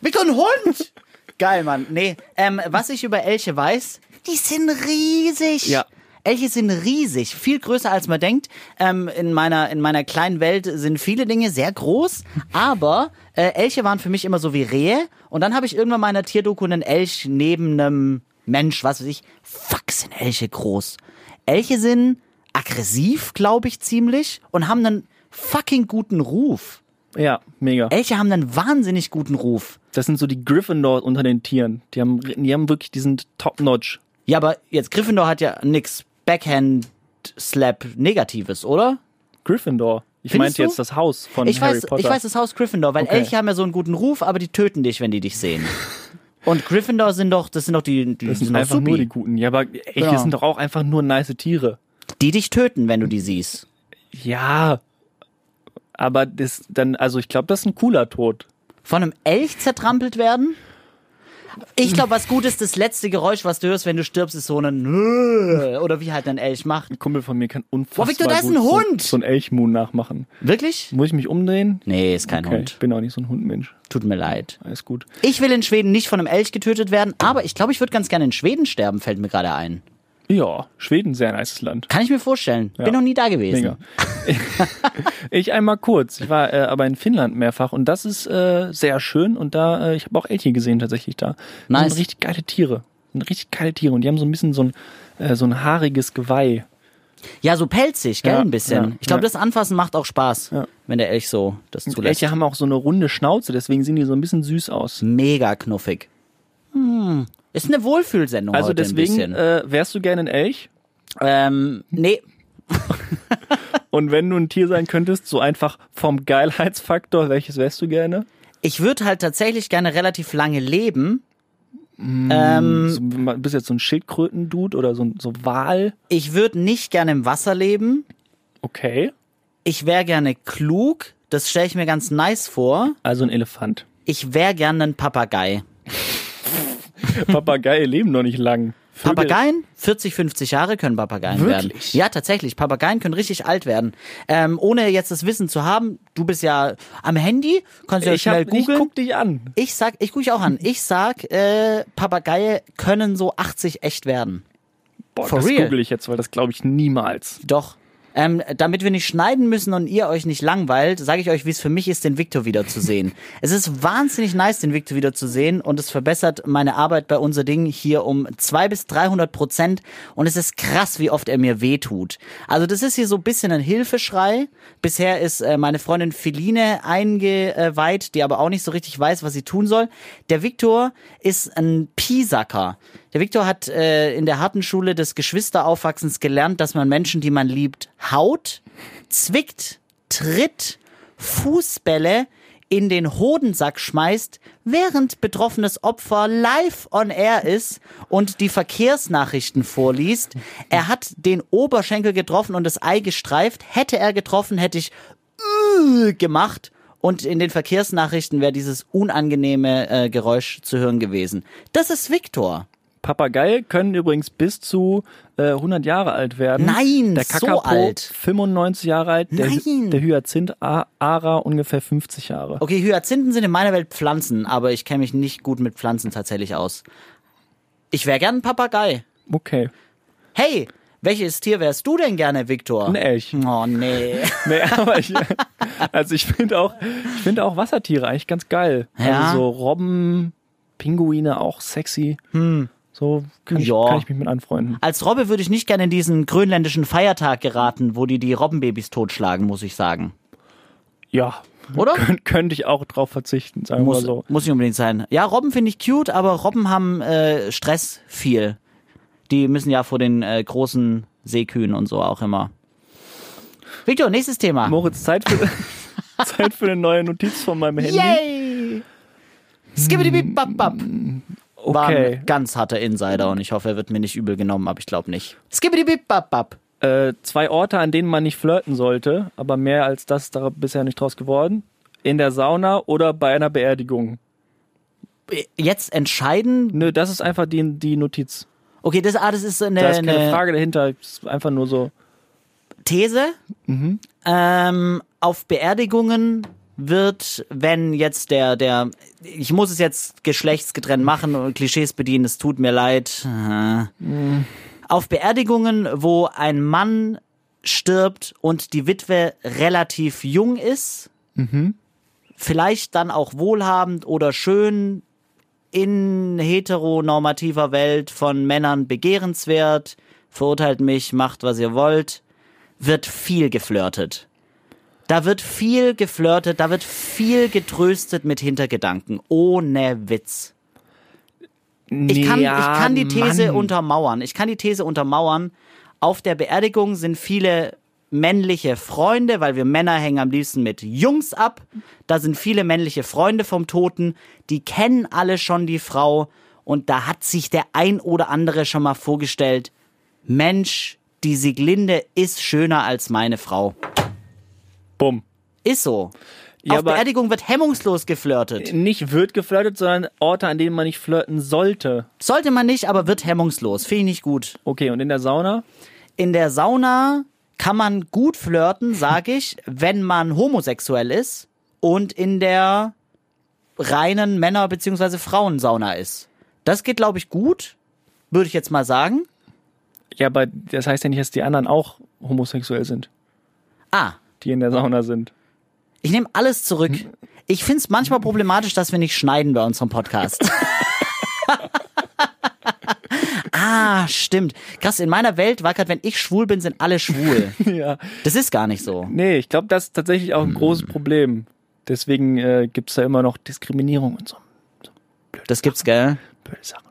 Victor, ein Hund! Geil, Mann. Nee, ähm, was ich über Elche weiß, die sind riesig. Ja. Elche sind riesig, viel größer als man denkt. Ähm, in meiner in meiner kleinen Welt sind viele Dinge sehr groß, aber äh, Elche waren für mich immer so wie Rehe. Und dann habe ich irgendwann mal in einer Tierdoku einen Elch neben einem Mensch, was weiß ich. Fuck, sind Elche groß. Elche sind aggressiv, glaube ich, ziemlich und haben einen fucking guten Ruf. Ja, mega. Elche haben einen wahnsinnig guten Ruf. Das sind so die Gryffindor unter den Tieren. Die haben, die haben wirklich, die sind top-notch. Ja, aber jetzt Gryffindor hat ja nix Backhand-Slap Negatives, oder? Gryffindor. Ich Findest meinte du? jetzt das Haus von Ich Harry weiß, Potter. ich weiß das Haus Gryffindor, weil Okay. Elche haben ja so einen guten Ruf, aber die töten dich, wenn die dich sehen. Und Gryffindor sind doch, das sind doch die, die, das sind doch einfach nur die Guten. Ja, aber Elche Genau. sind doch auch einfach nur nice Tiere. die dich töten, wenn du die siehst. Ja. Aber das dann, also ich glaube, das ist ein cooler Tod. Von einem Elch zertrampelt werden? Ich glaube, was gut ist, das letzte Geräusch, was du hörst, wenn du stirbst, ist so ein Nö, oder wie halt ein Elch macht. Ein Kumpel von mir kann unfassbar Boah, Victor, da ist gut ein so, Hund! so ein Elchmoon nachmachen. Wirklich? Muss ich mich umdrehen? Nee, ist kein Okay, Hund. ich bin auch nicht so ein Hundmensch. Tut mir leid. Alles gut. Ich will in Schweden nicht von einem Elch getötet werden, aber ich glaube, ich würde ganz gerne in Schweden sterben, fällt mir gerade ein. Ja, Schweden, sehr nices Land. Kann ich mir vorstellen. Ja. Bin noch nie da gewesen. Mega. ich einmal kurz. Ich war äh, aber in Finnland mehrfach und das ist äh, sehr schön und da, äh, ich habe auch Elche gesehen tatsächlich da. Das Nice. sind richtig geile Tiere. Das sind richtig geile Tiere und die haben so ein bisschen so ein, äh, so ein haariges Geweih. Ja, so pelzig, gell, Ja, ein bisschen. ja, ich glaube, ja. das Anfassen macht auch Spaß, wenn der Elch so das zulässt. Elche haben auch so eine runde Schnauze, deswegen sehen die so ein bisschen süß aus. Mega knuffig. Hm. Ist eine Wohlfühlsendung Also heute deswegen ein bisschen. äh, wärst du gerne ein Elch ähm, nee, und wenn du ein Tier sein könntest, so einfach vom Geilheitsfaktor, welches wärst du gerne? ich würde halt tatsächlich gerne relativ lange leben. Ähm, So, bist jetzt so ein Schildkröten-Dude oder so, ein- so Wal? ich würde nicht gerne im Wasser leben. Okay. Ich wäre gerne klug. Das stelle ich mir ganz nice vor. Also ein Elefant. Ich wäre gerne ein Papagei. Papageien leben noch nicht lang. Vögel- Papageien, 40, 50 Jahre können Papageien werden. Wirklich? Ja, tatsächlich. Papageien können richtig alt werden. Ähm, ohne jetzt das Wissen zu haben, du bist ja am Handy, kannst ja Ich, schnell hab, ich googeln. guck dich an. Ich sag, ich gucke dich auch an. Ich sag, äh, Papageie können so 80 echt werden. Boah, For das real? google ich jetzt, weil das glaube ich niemals. Doch. Ähm, damit wir nicht schneiden müssen und ihr euch nicht langweilt, sage ich euch, wie es für mich ist, den Victor wieder zu sehen. es ist wahnsinnig nice, den Victor wieder zu sehen und es verbessert meine Arbeit bei unser Ding hier um zwei bis 300 Prozent und es ist krass, wie oft er mir wehtut. Also das ist hier so ein bisschen ein Hilfeschrei. Bisher ist äh, meine Freundin Feline eingeweiht, die aber auch nicht so richtig weiß, was sie tun soll. Der Victor ist ein Piesacker. Der Victor hat äh, in der harten Schule des Geschwisteraufwachsens gelernt, dass man Menschen, die man liebt, haut, zwickt, tritt, Fußbälle in den Hodensack schmeißt, während betroffenes Opfer live on air ist und die Verkehrsnachrichten vorliest. Er hat den Oberschenkel getroffen und das Ei gestreift. Hätte er getroffen, hätte ich gemacht. Und in den Verkehrsnachrichten wäre dieses unangenehme äh, Geräusch zu hören gewesen. Das ist Victor. Papagei können übrigens bis zu äh, 100 Jahre alt werden. Nein, der so Kakapo alt. 95 Jahre alt, der, Nein. der Hyazinth Ara ungefähr 50 Jahre. Okay, Hyazinthen sind in meiner Welt Pflanzen, aber ich kenne mich nicht gut mit Pflanzen tatsächlich aus. Ich wäre gern ein Papagei. Okay. Hey, welches Tier wärst du denn gerne, Victor? Ein Elch. Oh nee. Nee, aber ich, also ich finde auch, ich finde auch Wassertiere eigentlich ganz geil. Ja. Also so Robben, Pinguine auch sexy. So kann ich, Ja. kann ich mich mit anfreunden. Als Robbe würde ich nicht gerne in diesen grönländischen Feiertag geraten, wo die die Robbenbabys totschlagen, muss ich sagen. Ja. Oder? Könnt, könnte ich auch drauf verzichten, sagen wir Muss, mal so. muss nicht unbedingt sein. Ja, Robben finde ich cute, aber Robben haben äh, Stress viel. Die müssen ja vor den äh, großen Seekühen und so auch immer. Victor, nächstes Thema. Moritz, Zeit für, Zeit für eine neue Notiz von meinem Handy. Yay! Skibbidi-bip-bap-bap. War Okay. ein ganz harter Insider und ich hoffe, er wird mir nicht übel genommen, aber ich glaube nicht. Skibbidi-bip-bap-bap. Äh, zwei Orte, an denen man nicht flirten sollte, aber mehr als das ist da bisher nicht draus geworden. In der Sauna oder bei einer Beerdigung. Jetzt entscheiden. Nö, das ist einfach die, die Notiz. Okay, das, ah, das ist eine, Da ist keine eine Frage dahinter, es ist einfach nur so. These. Mhm. Ähm, auf Beerdigungen wird, wenn jetzt der, der, ich muss es jetzt geschlechtsgetrennt machen und Klischees bedienen, es tut mir leid. Mhm. Auf Beerdigungen, wo ein Mann stirbt und die Witwe relativ jung ist, Mhm. vielleicht dann auch wohlhabend oder schön in heteronormativer Welt von Männern begehrenswert, verurteilt mich, macht was ihr wollt, wird viel geflirtet. Da wird viel geflirtet, da wird viel getröstet mit Hintergedanken. Ohne Witz. Ich kann, Ja, ich kann die These Mann. untermauern. Ich kann die These untermauern. Auf der Beerdigung sind viele männliche Freunde, weil wir Männer hängen am liebsten mit Jungs ab. Da sind viele männliche Freunde vom Toten. Die kennen alle schon die Frau. Und da hat sich der ein oder andere schon mal vorgestellt, Mensch, die Sieglinde ist schöner als meine Frau. Bumm. Ist so. Ja, Auf Beerdigung wird hemmungslos geflirtet. Nicht wird geflirtet, sondern Orte, an denen man nicht flirten sollte. Sollte man nicht, aber wird hemmungslos. Finde ich nicht gut. Okay, und in der Sauna? In der Sauna kann man gut flirten, sage ich, wenn man homosexuell ist und in der reinen Männer- bzw. Frauensauna ist. Das geht, glaube ich, gut, würde ich jetzt mal sagen. Ja, aber das heißt ja nicht, dass die anderen auch homosexuell sind, Ah, die in der Sauna sind. ich nehme alles zurück. Ich finde es manchmal problematisch, dass wir nicht schneiden bei unserem Podcast. ah, stimmt. Krass, in meiner Welt war gerade, wenn ich schwul bin, sind alle schwul. ja. Das ist gar nicht so. Nee, ich glaube, das ist tatsächlich auch ein Hm. großes Problem. Deswegen äh, gibt's da immer noch Diskriminierung und so. Das gibt's, gell? Blöde Sachen.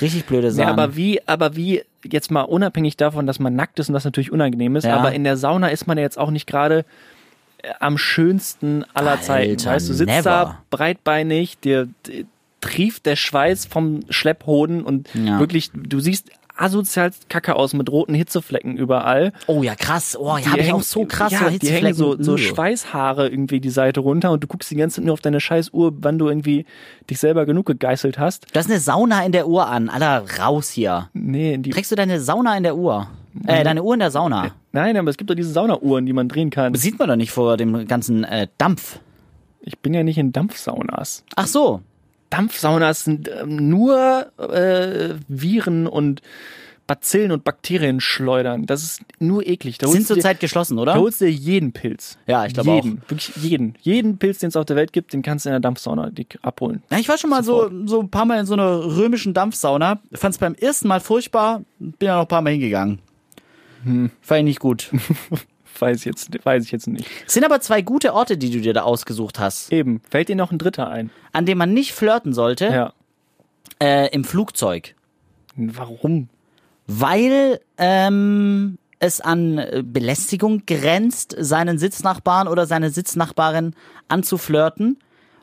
Richtig blöde Sachen. aber wie, aber wie, jetzt mal unabhängig davon, dass man nackt ist und das natürlich unangenehm ist, Ja. aber in der Sauna ist man ja jetzt auch nicht gerade äh, am schönsten aller Alter, Zeiten. Weißt du, sitzt never. da breitbeinig, dir trieft der Schweiß vom Schlepphoden und Ja. wirklich, du siehst asozial kacke aus mit roten Hitzeflecken überall. Oh ja, krass. Oh, ja, habe ich auch so krass. Ja, so die hängen so, Hitzeflecken. so. Schweißhaare irgendwie die Seite runter und du guckst die ganze Zeit nur auf deine scheiß Uhr, wann du irgendwie dich selber genug gegeißelt hast. Du hast eine Sauna in der Uhr an. Alter, raus hier. Nee, die, Trägst du deine Sauna in der Uhr? Äh, deine Uhr in der Sauna. nein, aber es gibt doch diese Saunauhren, die man drehen kann. Das sieht man doch nicht vor dem ganzen äh, Dampf. Ich bin ja nicht in Dampfsaunas. Ach so. Dampfsaunas sind ähm, nur äh, Viren und Bazillen und Bakterien schleudern. Das ist nur eklig. Da Sind zurzeit geschlossen, Da oder? holst du dir jeden Pilz. Ja, ich glaube auch. Jeden. Wirklich jeden. Jeden Pilz, den es auf der Welt gibt, den kannst du in der Dampfsauna abholen. Ja, ich war schon mal so, so ein paar Mal in so einer römischen Dampfsauna. Fand es beim ersten Mal furchtbar. Bin ja noch ein paar Mal hingegangen. Hm. Fand ich nicht gut. Weiß ich jetzt, weiß ich jetzt nicht. Es sind aber zwei gute Orte, die du dir da ausgesucht hast, Eben. Fällt dir noch ein dritter ein? an dem man nicht flirten sollte. Ja. Äh, Im Flugzeug. Warum? weil ähm, es an äh, Belästigung grenzt, seinen Sitznachbarn oder seine Sitznachbarin anzuflirten,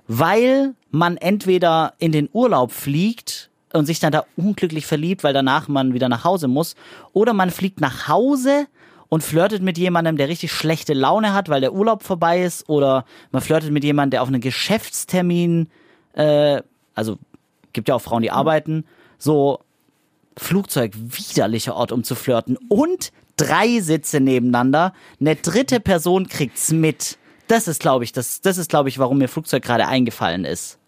weil man entweder in den Urlaub fliegt und sich dann da unglücklich verliebt, weil danach man wieder nach Hause muss, oder man fliegt nach Hause und flirtet mit jemandem, der richtig schlechte Laune hat, weil der Urlaub vorbei ist, oder man flirtet mit jemandem, der auf einen Geschäftstermin, äh, also gibt ja auch Frauen, die arbeiten, so Flugzeug widerlicher Ort, um zu flirten. Und drei Sitze nebeneinander. Eine dritte Person kriegt's mit. Das ist, glaube ich, das, das ist, glaube ich, warum mir Flugzeug gerade eingefallen ist.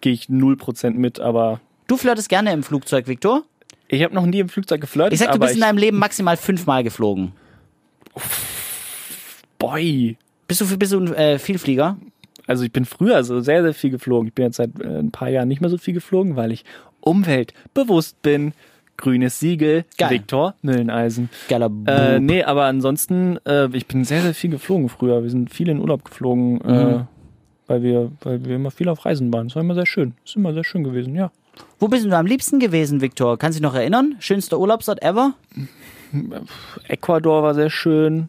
Gehe ich 0% mit, aber Du flirtest gerne im Flugzeug, Viktor? Ich habe noch nie im Flugzeug geflirtet. Ich sag, du bist in deinem Leben maximal fünfmal geflogen. Boy. Bist du, bist du ein äh, Vielflieger? Also ich bin früher so sehr, sehr viel geflogen. Ich bin jetzt seit äh, ein paar Jahren nicht mehr so viel geflogen, weil ich umweltbewusst bin. Grünes Siegel, Geil. Viktor Mülleneisen. Geiler Äh, nee, aber ansonsten, äh, ich bin sehr, sehr viel geflogen früher. Wir sind viel in Urlaub geflogen, äh, Mhm. weil, wir, weil wir immer viel auf Reisen waren. Das war immer sehr schön. Das ist immer sehr schön gewesen, ja. Wo bist du am liebsten gewesen, Viktor? Kannst du dich noch erinnern? Schönster Urlaubsort ever? Ecuador war sehr schön.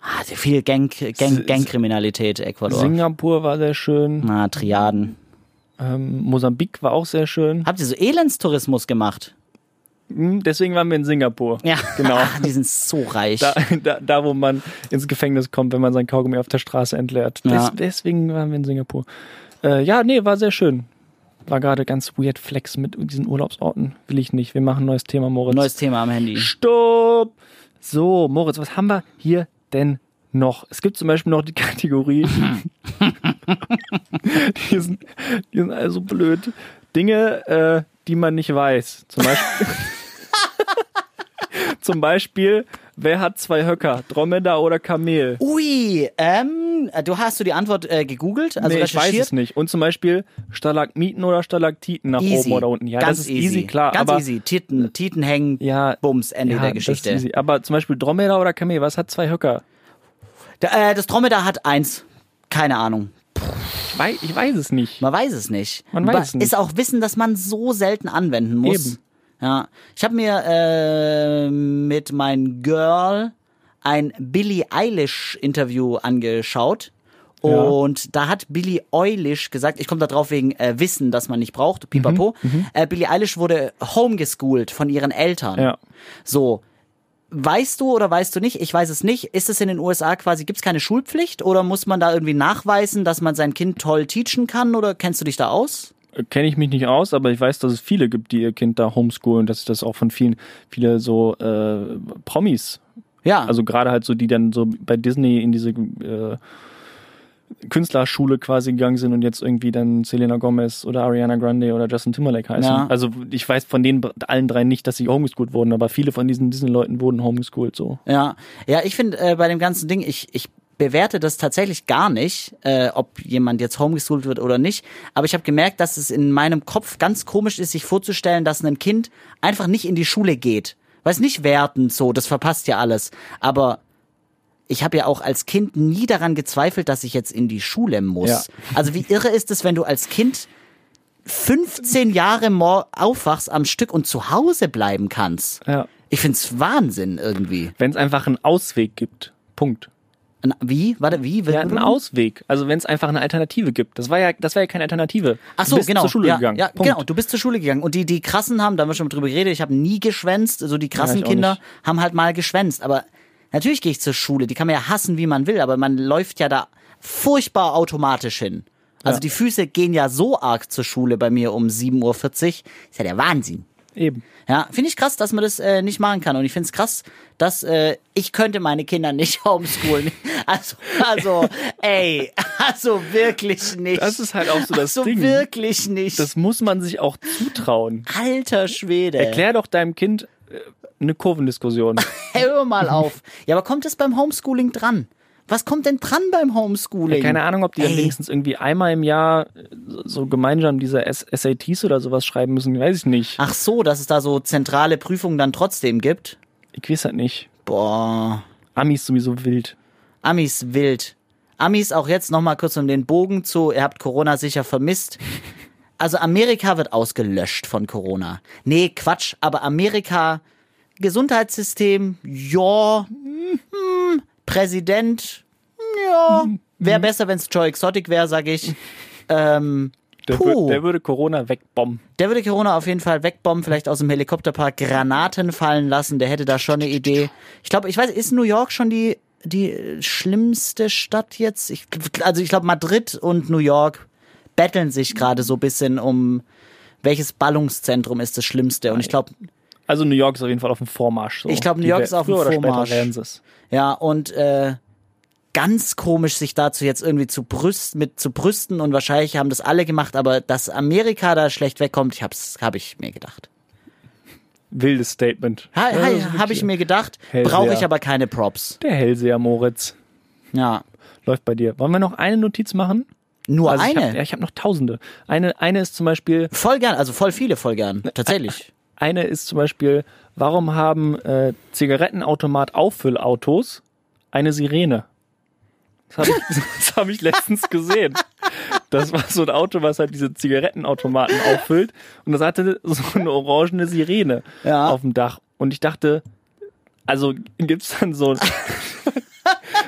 Ah, sehr viel Gang, Gang, Gangkriminalität, Ecuador. Singapur war sehr schön. Na, Triaden. Ähm, Mosambik war auch sehr schön. Habt ihr so Elendstourismus gemacht? Hm, Deswegen waren wir in Singapur. Ja. Genau. die sind so reich. Da, da, da, wo man ins Gefängnis kommt, wenn man sein Kaugummi auf der Straße entleert. Des, Ja. Deswegen waren wir in Singapur. Äh, ja, nee, war sehr schön. War gerade ganz weird flex mit diesen Urlaubsorten. Will ich nicht. Wir machen ein neues Thema, Moritz. Neues Thema am Handy. Stopp! So, Moritz, was haben wir hier denn noch? Es gibt zum Beispiel noch die Kategorie. die, sind, die sind also blöd. Dinge, äh, die man nicht weiß. Zum Beispiel. zum Beispiel, wer hat zwei Höcker? Dromedar oder Kamel? Ui, ähm, du hast du die Antwort äh, gegoogelt, also nee, ich weiß es nicht. Und zum Beispiel Stalagmiten oder Stalaktiten nach Easy. oben oder unten. Ja, Ganz das ist easy, klar. Ganz aber, easy. Titen, Titen hängen, Ja, Bums, Ende ja, der das ist Geschichte. easy. Aber zum Beispiel Dromedar oder Kamel, was hat zwei Höcker? Da, äh, das Dromedar hat eins. Keine Ahnung. Ich weiß, ich weiß es nicht. Man weiß es nicht. Man weiß es nicht. Ist auch Wissen, das man so selten anwenden muss. Eben. Ja. Ich habe mir äh, mit mein Girl ein Billie Eilish Interview angeschaut. Ja. Und da hat Billie Eilish gesagt, ich komme da drauf wegen äh, Wissen, das man nicht braucht, pipapo. Äh, Billie Eilish wurde homeschooled von ihren Eltern. Ja. So, weißt du oder weißt du nicht? Ich weiß es nicht. Ist es in den USA quasi, gibt es keine Schulpflicht oder muss man da irgendwie nachweisen, dass man sein Kind toll teachen kann oder kennst du dich da aus? Kenne ich mich nicht aus, aber ich weiß, dass es viele gibt, die ihr Kind da homeschoolen, dass ich das auch von vielen, viele so äh, Promis, Ja. also gerade halt so, die dann so bei Disney in diese äh, Künstlerschule quasi gegangen sind und jetzt irgendwie dann Selena Gomez oder Ariana Grande oder Justin Timberlake heißen. Ja. Also ich weiß von denen allen drei nicht, dass sie homeschooled wurden, aber viele von diesen Disney-Leuten wurden homeschooled so. Ja, ja, ich finde äh, bei dem ganzen Ding, ich, ich bewerte das tatsächlich gar nicht, äh, ob jemand jetzt homeschooled wird oder nicht. Aber ich habe gemerkt, dass es in meinem Kopf ganz komisch ist, sich vorzustellen, dass ein Kind einfach nicht in die Schule geht. Weiß nicht wertend so, das verpasst ja alles. Aber ich habe ja auch als Kind nie daran gezweifelt, dass ich jetzt in die Schule muss. Ja. Also wie irre ist es, wenn du als Kind 15 Jahre aufwachst am Stück und zu Hause bleiben kannst. Ja. Ich find's Wahnsinn irgendwie. Wenn es einfach einen Ausweg gibt. Punkt. Ein- Wie? Warte, wie? Ja, einen Ausweg. Also wenn es einfach eine Alternative gibt. Das war ja, das war ja keine Alternative. Ach so, du bist genau. zur Schule ja, gegangen. Ja, Punkt. genau. Du bist zur Schule gegangen. Und die, die krassen haben, da haben wir schon drüber geredet, ich habe nie geschwänzt. So die krassen auch Kinder nicht. haben halt mal geschwänzt. Aber natürlich gehe ich zur Schule. Die kann man ja hassen, wie man will. Aber man läuft ja da furchtbar automatisch hin. Also Ja. die Füße gehen ja so arg zur Schule bei mir um 7.40 Uhr. Ist ja der Wahnsinn. Eben. Ja, finde ich krass, dass man das äh, nicht machen kann. Und ich finde es krass, dass äh, ich könnte meine Kinder nicht homeschoolen. Also, also, ey, also wirklich nicht. Das ist halt auch so das also Ding. wirklich nicht. Das muss man sich auch zutrauen. Alter Schwede. Erklär doch deinem Kind äh, eine Kurvendiskussion. Hör mal auf. Ja, aber kommt es beim Homeschooling dran? Was kommt denn dran beim Homeschooling? Keine Ahnung, ob die dann wenigstens irgendwie einmal im Jahr äh, so gemeinsam diese SATs oder sowas schreiben müssen. Weiß ich nicht. Ach so, dass es da so zentrale Prüfungen dann trotzdem gibt? Ich weiß halt nicht. Boah. Amis sowieso wild. Amis wild. Amis auch jetzt nochmal kurz um den Bogen zu, ihr habt Corona sicher vermisst. Also Amerika wird ausgelöscht von Corona. Nee, Quatsch, aber Amerika, Gesundheitssystem, ja, hm, Präsident, ja, wäre besser, wenn es Joe Exotic wäre, sag ich. Ähm, Der, Puh. wür- der würde Corona wegbomben. der würde Corona auf jeden Fall wegbomben, vielleicht aus dem Helikopterpark Granaten fallen lassen. Der hätte da schon eine Idee. Ich glaube, ich weiß, ist New York schon die, die schlimmste Stadt jetzt? Ich, also ich glaube, Madrid und New York betteln sich gerade so ein bisschen um, welches Ballungszentrum ist das Schlimmste. Und ich glaube, Also New York ist auf jeden Fall auf dem Vormarsch. So. Ich glaub, New York ist auf dem Vormarsch. Ja, und äh, ganz komisch, sich dazu jetzt irgendwie zu brüsten, mit zu brüsten und wahrscheinlich haben das alle gemacht, aber dass Amerika da schlecht wegkommt, ich hab's, hab ich mir gedacht. Wildes Statement. Ha, Ja, ha, ist habe ich mir gedacht, brauche ich aber keine Props. Der Hellseher Moritz Ja, läuft bei dir. Wollen wir noch eine Notiz machen? nur Also Ich eine. hab, ja, ich habe noch tausende. Eine, eine ist zum Beispiel, voll gern, also voll viele voll gern, tatsächlich. Eine ist zum Beispiel, warum haben äh, Zigarettenautomat-Auffüllautos eine Sirene? Das habe ich, das hab ich letztens gesehen. Das war so ein Auto, was halt diese Zigarettenautomaten auffüllt. Und das hatte so eine orangene Sirene Ja. auf dem Dach. Und ich dachte, also gibt's dann so.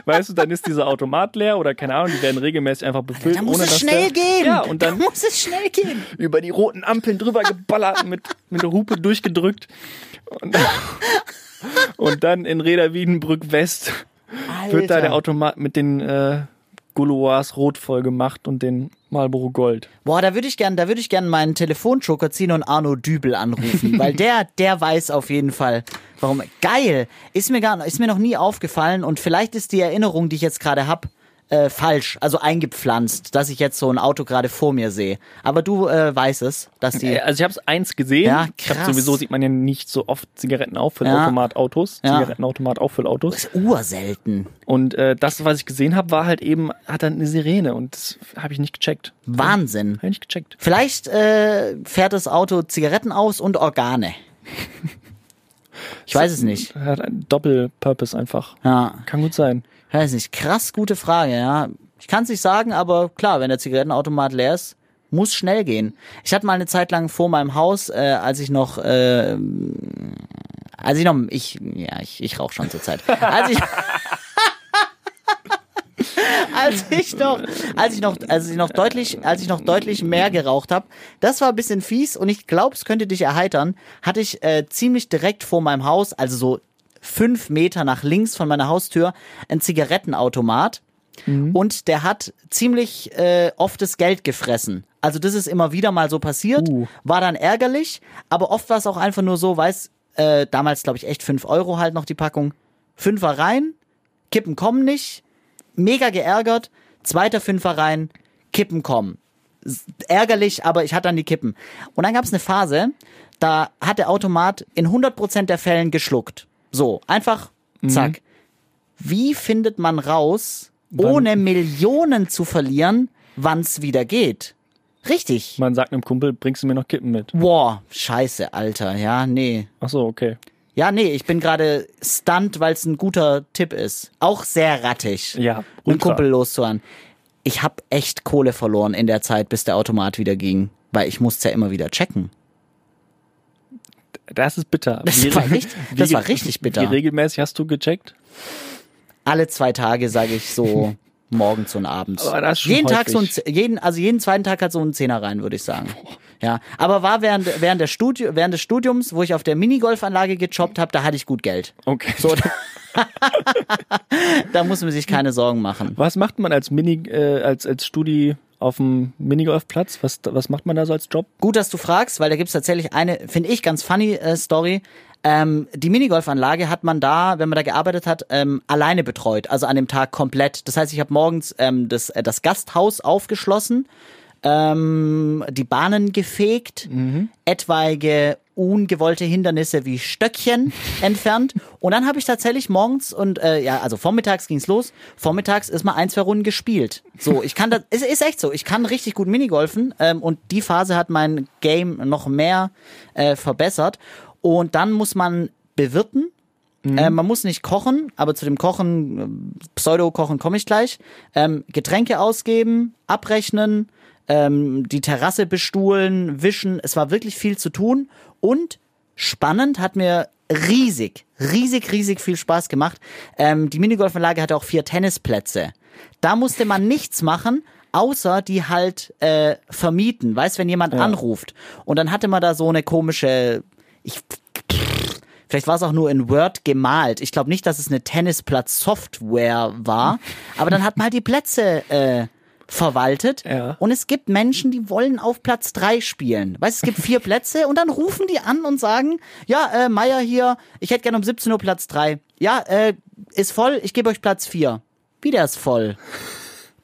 weißt du, dann ist dieser Automat leer oder keine Ahnung, die werden regelmäßig einfach befüllt. Da muss ohne es schnell der, gehen. Ja, und da dann muss es schnell gehen. über die roten Ampeln drüber geballert, mit, mit der Hupe durchgedrückt. Und, und dann in Reda Wiedenbrück West wird da der Automat mit den äh, Gouloirs rot voll gemacht und den Marlboro Gold. Boah, da würde ich gern, da würde ich gern meinen Telefonjoker ziehen und Arno Dübel anrufen, weil der, der weiß auf jeden Fall, warum. Geil, ist mir gar, ist mir noch nie aufgefallen und vielleicht ist die Erinnerung, die ich jetzt gerade hab, äh, falsch, also eingepflanzt, dass ich jetzt so ein Auto gerade vor mir sehe. Aber du äh, weißt es, dass die. Äh, Also ich habe es eins gesehen. Ja, ich hab, krass. sowieso sieht man ja nicht so oft Zigarettenauffülautomat-Autos, Ja. Zigarettenautomat-Auffüllautos. ist urselten. Und äh, das, was ich gesehen habe, war halt eben, hat dann eine Sirene und das habe ich nicht gecheckt. Wahnsinn. Habe ich nicht gecheckt. Vielleicht äh, fährt das Auto Zigaretten aus und Organe. Ich weiß es nicht. Er hat einen Doppelpurpose einfach. Ja, Kann gut sein. Ich weiß nicht. Krass gute Frage, ja. Ich kann es nicht sagen, aber klar, wenn der Zigarettenautomat leer ist, muss schnell gehen. Ich hatte mal eine Zeit lang vor meinem Haus, äh, als ich noch, äh, als ich noch, ich, ja, ich, ich rauche schon zur Zeit. Als ich, als ich noch, als ich noch, als ich noch deutlich, als ich noch deutlich mehr geraucht habe, das war ein bisschen fies und ich glaube, es könnte dich erheitern, hatte ich äh, ziemlich direkt vor meinem Haus, also so fünf Meter nach links von meiner Haustür, ein Zigarettenautomat. Und der hat ziemlich äh, oft das Geld gefressen. Also das ist immer wieder mal so passiert, Uh. war dann ärgerlich, aber oft war es auch einfach nur so, weiß, äh, damals glaube ich echt fünf Euro halt noch die Packung. Fünfer rein, Kippen kommen nicht, mega geärgert, zweiter Fünfer rein, Kippen kommen. Ärgerlich, aber ich hatte dann die Kippen. Und dann gab es eine Phase, da hat der Automat in 100% der Fällen geschluckt. So, einfach, zack. Wie findet man raus, ohne Millionen zu verlieren, wann's wieder geht? Richtig. Man sagt einem Kumpel, bringst du mir noch Kippen mit? Boah, scheiße, Alter. Ja, nee. Ach so, okay. Ja, nee, ich bin gerade stunt, weil es ein guter Tipp ist. Auch sehr rattig. Ja, einen ultra. Kumpel loszuhauen. Ich habe echt Kohle verloren in der Zeit, bis der Automat wieder ging, weil ich musste ja immer wieder checken. Das ist bitter. Das Wie- war richtig- wie- das war richtig bitter. Wie regelmäßig hast du gecheckt? Alle zwei Tage sage ich so morgens und abends. Jeden Tag so ein, häufig. Jeden, also jeden zweiten Tag hat so ein Zehner rein, würde ich sagen. Ja, aber war während während der Studi während des Studiums, wo ich auf der Minigolfanlage gejobbt habe, da hatte ich gut Geld. Okay. So, da muss man sich keine Sorgen machen. Was macht man als Mini, äh, als, als Studi auf dem Minigolfplatz? Was, was macht man da so als Job? Gut, dass du fragst, weil da gibt's tatsächlich eine, finde ich, ganz funny äh, Story. Ähm, die Minigolfanlage hat man da, wenn man da gearbeitet hat, ähm, alleine betreut, also an dem Tag komplett. Das heißt, ich habe morgens ähm, das, äh, das Gasthaus aufgeschlossen, ähm, die Bahnen gefegt, etwaige ungewollte Hindernisse wie Stöckchen entfernt. Und dann habe ich tatsächlich morgens und äh, ja, also vormittags ging's los. Vormittags ist mal ein, zwei Runden gespielt. So, ich kann das, es ist echt so, ich kann richtig gut Minigolfen ähm, und die Phase hat mein Game noch mehr äh, verbessert. Und dann muss man bewirten. Äh, man muss nicht kochen, aber zu dem Kochen, äh, Pseudo-Kochen komme ich gleich. Ähm, Getränke ausgeben, abrechnen, ähm, die Terrasse bestuhlen, wischen. Es war wirklich viel zu tun und spannend, hat mir riesig, riesig, riesig viel Spaß gemacht. Ähm, die Minigolfanlage hatte auch vier Tennisplätze. Da musste man nichts machen, außer die halt äh, vermieten. Weißt, wenn jemand anruft. Und dann hatte man da so eine komische, ich Vielleicht war es auch nur in Word gemalt. Ich glaube nicht, dass es eine Tennisplatz-Software war. Aber dann hat man halt die Plätze äh, verwaltet. Ja. Und es gibt Menschen, die wollen auf Platz drei spielen. Weißt, es gibt vier Plätze und dann rufen die an und sagen, ja, äh, Meier hier, ich hätte gerne um 17 Uhr Platz drei. Ja, äh, ist voll, ich gebe euch Platz vier. Wie der ist voll.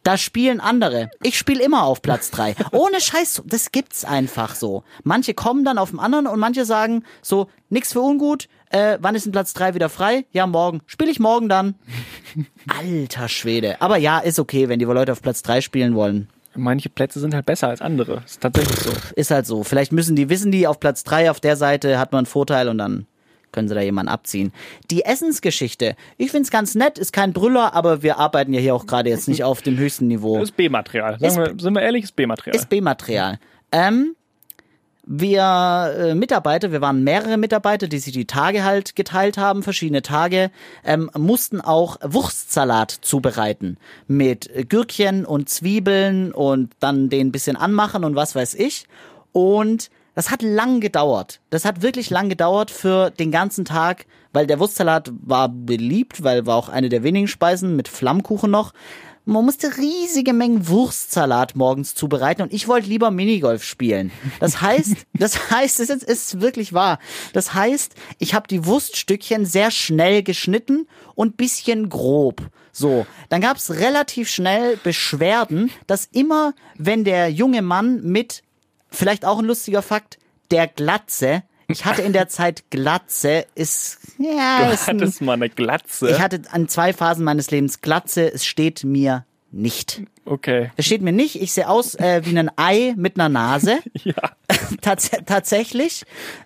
Da spielen andere. Ich spiele immer auf Platz drei. Ohne Scheiß, das gibt's einfach so. Manche kommen dann auf den anderen und manche sagen so, nix für ungut, äh, wann ist denn Platz drei wieder frei? Ja, morgen. Spiele ich morgen dann. Alter Schwede. Aber ja, ist okay, wenn die Leute auf Platz drei spielen wollen. Manche Plätze sind halt besser als andere. Ist tatsächlich so. Ist halt so. Vielleicht müssen die, wissen die, auf Platz drei auf der Seite hat man einen Vorteil und dann können sie da jemanden abziehen. Die Essensgeschichte, ich find's ganz nett, ist kein Brüller, aber wir arbeiten ja hier auch gerade jetzt nicht auf dem höchsten Niveau. Das ist B-Material. Sind wir ehrlich, ist B-Material. Ist B-Material. Ähm, wir äh, Mitarbeiter, wir waren mehrere Mitarbeiter, die sich die Tage halt geteilt haben, verschiedene Tage, ähm, mussten auch Wurstsalat zubereiten mit Gürkchen und Zwiebeln und dann den bisschen anmachen und was weiß ich. Und das hat lang gedauert. Das hat wirklich lang gedauert für den ganzen Tag, weil der Wurstsalat war beliebt, weil war auch eine der wenigen Speisen mit Flammkuchen noch. Man musste riesige Mengen Wurstsalat morgens zubereiten und ich wollte lieber Minigolf spielen. Das heißt, das heißt, es ist, ist wirklich wahr. Das heißt, ich habe die Wurststückchen sehr schnell geschnitten und bisschen grob. So, dann gab's relativ schnell Beschwerden, dass immer, wenn der junge Mann mit, vielleicht auch ein lustiger Fakt, der Glatze, ich hatte in der Zeit Glatze, ist, ja, Du ist ein, hattest mal eine Glatze. ich hatte an zwei Phasen meines Lebens Glatze, es steht mir nicht. Okay. Es steht mir nicht, ich sehe aus äh, wie ein Ei mit einer Nase. Ja. Tats tatsächlich.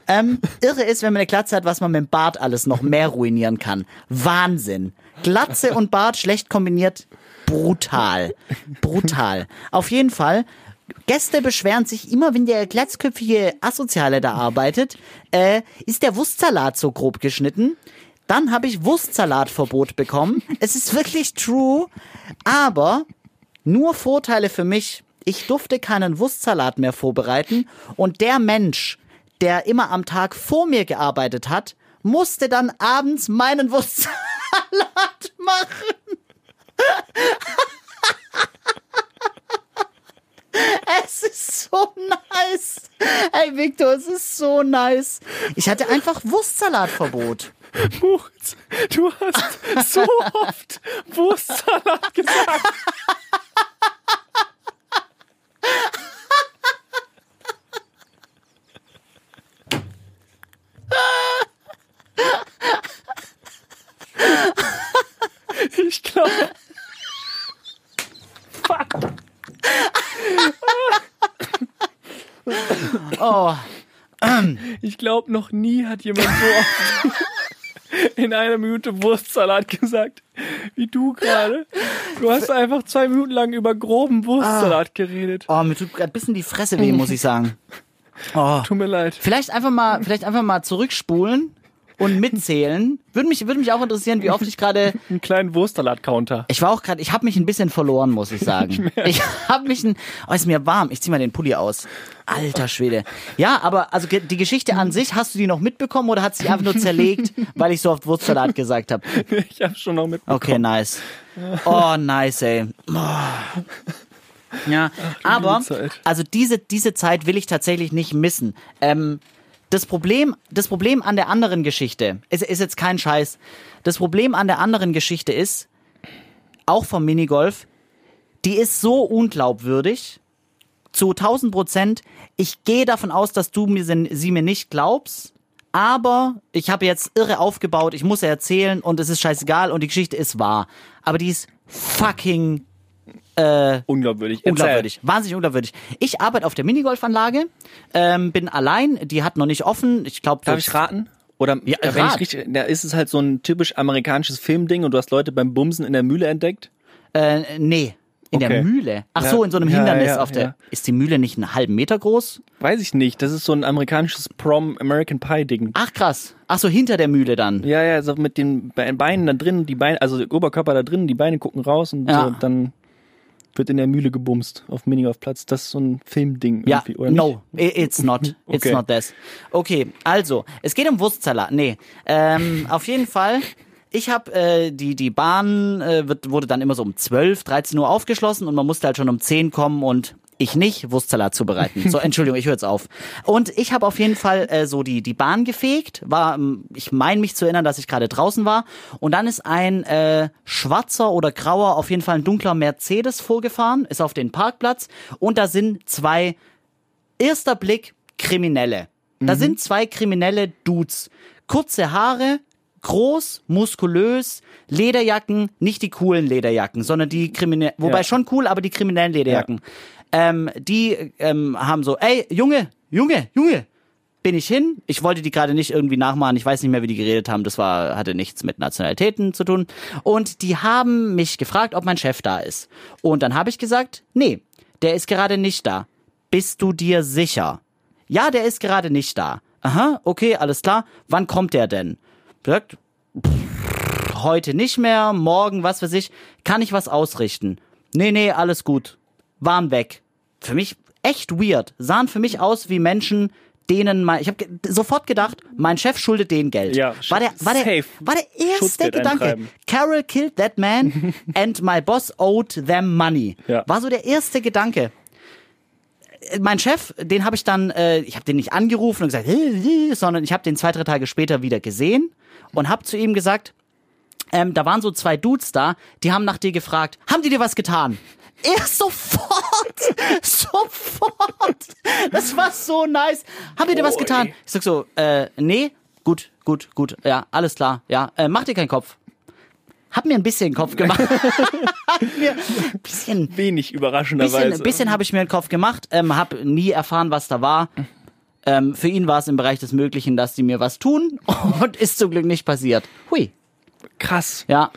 Ähm, irre ist, wenn man eine Glatze hat, was man mit dem Bart alles noch mehr ruinieren kann. Wahnsinn. Glatze und Bart schlecht kombiniert. Brutal. Brutal. Auf jeden Fall. Gäste beschweren sich immer, wenn der glatzköpfige Asoziale da arbeitet, äh, ist der Wurstsalat so grob geschnitten. Dann habe ich Wurstsalatverbot bekommen. Es ist wirklich true, aber nur Vorteile für mich. Ich durfte keinen Wurstsalat mehr vorbereiten und der Mensch, der immer am Tag vor mir gearbeitet hat, musste dann abends meinen Wurstsalat machen. Es ist so nice. Hey Victor, es ist so nice. Ich hatte einfach Wurstsalatverbot. Moritz, du hast so oft Wurstsalat gesagt. Ich glaube. Fuck. Oh, Ich glaube, noch nie hat jemand so oft in einer Minute Wurstsalat gesagt, wie du gerade. Du hast einfach zwei Minuten lang über groben Wurstsalat geredet. oh mir tut gerade ein bisschen die Fresse weh, muss ich sagen. Oh. Tut mir leid. Vielleicht einfach mal, vielleicht einfach mal zurückspulen und mitzählen. Würde mich, würde mich auch interessieren, wie oft ich gerade Einen kleinen Wurstsalat-Counter. Ich war auch gerade, ich habe mich ein bisschen verloren, muss ich sagen. Ich habe mich ein, oh, ist mir warm. Ich zieh mal den Pulli aus. Alter Schwede. Ja, aber also die Geschichte an sich, hast du die noch mitbekommen oder hat sie einfach nur zerlegt, weil ich so oft Wurstsalat gesagt habe? Ich habe schon noch mitbekommen. Okay, nice. Oh, nice, ey. Oh. Ja, aber Zeit. also diese diese Zeit will ich tatsächlich nicht missen. Ähm, das Problem, das Problem an der anderen Geschichte, ist, ist jetzt kein Scheiß. Das Problem an der anderen Geschichte ist, auch vom Minigolf, die ist so unglaubwürdig, zu 1000 Prozent. Ich gehe davon aus, dass du mir sie, mir nicht glaubst, aber ich habe jetzt irre aufgebaut, ich muss erzählen und es ist scheißegal und die Geschichte ist wahr. Aber die ist fucking Unglaubwürdig. Erzähl. Unglaubwürdig. Wahnsinnig unglaubwürdig. Ich arbeite auf der Minigolfanlage, ähm, bin allein, die hat noch nicht offen. Ich glaube, Darf ich raten? Oder Ja, wenn rat. ich richtig, da ist es halt so ein typisch amerikanisches Filmding und du hast Leute beim Bumsen in der Mühle entdeckt. Äh, nee. In der Okay. Mühle. Ach Ja. so, in so einem Hindernis ja, auf der. Ist die Mühle nicht einen halben Meter groß? Weiß ich nicht. Das ist so ein amerikanisches Prom American Pie Ding. Ach krass. Ach so, hinter der Mühle dann. Ja, ja, so mit den Be- Beinen da drin, die Beine, also der Oberkörper da drin, die Beine gucken raus und so, dann wird in der Mühle gebumst auf Minigolfplatz. Das ist so ein Filmding Ja, irgendwie, oder no, i- it's not. It's Okay. not this. Okay, also, es geht um Wurstsalat. Nee, ähm, auf jeden Fall. Ich habe äh, die die Bahn äh, wird, wurde dann immer so um 12, 13 Uhr aufgeschlossen und man musste halt schon um 10 kommen und ich nicht Wurstsalat zubereiten. So, Entschuldigung, ich höre jetzt auf. Und ich habe auf jeden Fall äh, so die die Bahn gefegt. War, ähm, ich meine mich zu erinnern, dass ich gerade draußen war. Und dann ist ein äh, schwarzer oder grauer, auf jeden Fall ein dunkler Mercedes vorgefahren, ist auf den Parkplatz und da sind zwei erster Blick Kriminelle. Da sind zwei kriminelle Dudes. Kurze Haare, groß, muskulös, Lederjacken, nicht die coolen Lederjacken, sondern die kriminellen, wobei Ja. schon cool, aber die kriminellen Lederjacken. Ähm, die ähm, haben so, ey, Junge, Junge, Junge, bin ich hin. Ich wollte die gerade nicht irgendwie nachmachen. Ich weiß nicht mehr, wie die geredet haben. Das war, hatte nichts mit Nationalitäten zu tun. Und die haben mich gefragt, ob mein Chef da ist. Und dann habe ich gesagt, nee, der ist gerade nicht da. Bist du dir sicher? Ja, der ist gerade nicht da. Aha, okay, alles klar. Wann kommt der denn? Sagt, heute nicht mehr, morgen, was weiß ich. Kann ich was ausrichten? Nee, nee, alles gut. Waren weg. Für mich echt weird. Sahen für mich aus wie Menschen, denen mein, ich habe ge sofort gedacht, mein Chef schuldet denen Geld. Ja, war der, war der, safe. war der erste Gedanke. Carol killed that man and my boss owed them money. Ja. War so der erste Gedanke mein Chef, den habe ich dann, äh, ich habe den nicht angerufen und gesagt, "Äh, äh", sondern ich habe den zwei, drei Tage später wieder gesehen und habe zu ihm gesagt, ähm, da waren so zwei Dudes da, die haben nach dir gefragt, haben die dir was getan? Er sofort, sofort. Das war so nice. Haben die dir was getan? Ich sag so, äh, nee, gut, gut, gut, ja, alles klar, ja, äh, mach dir keinen Kopf. hab mir ein bisschen Kopf gemacht. hab mir ein bisschen, Wenig überraschenderweise. bisschen, bisschen habe ich mir den Kopf gemacht, ähm, habe nie erfahren, was da war. Ähm, für ihn war es im Bereich des Möglichen, dass die mir was tun und ist zum Glück nicht passiert. Hui, Krass. ja.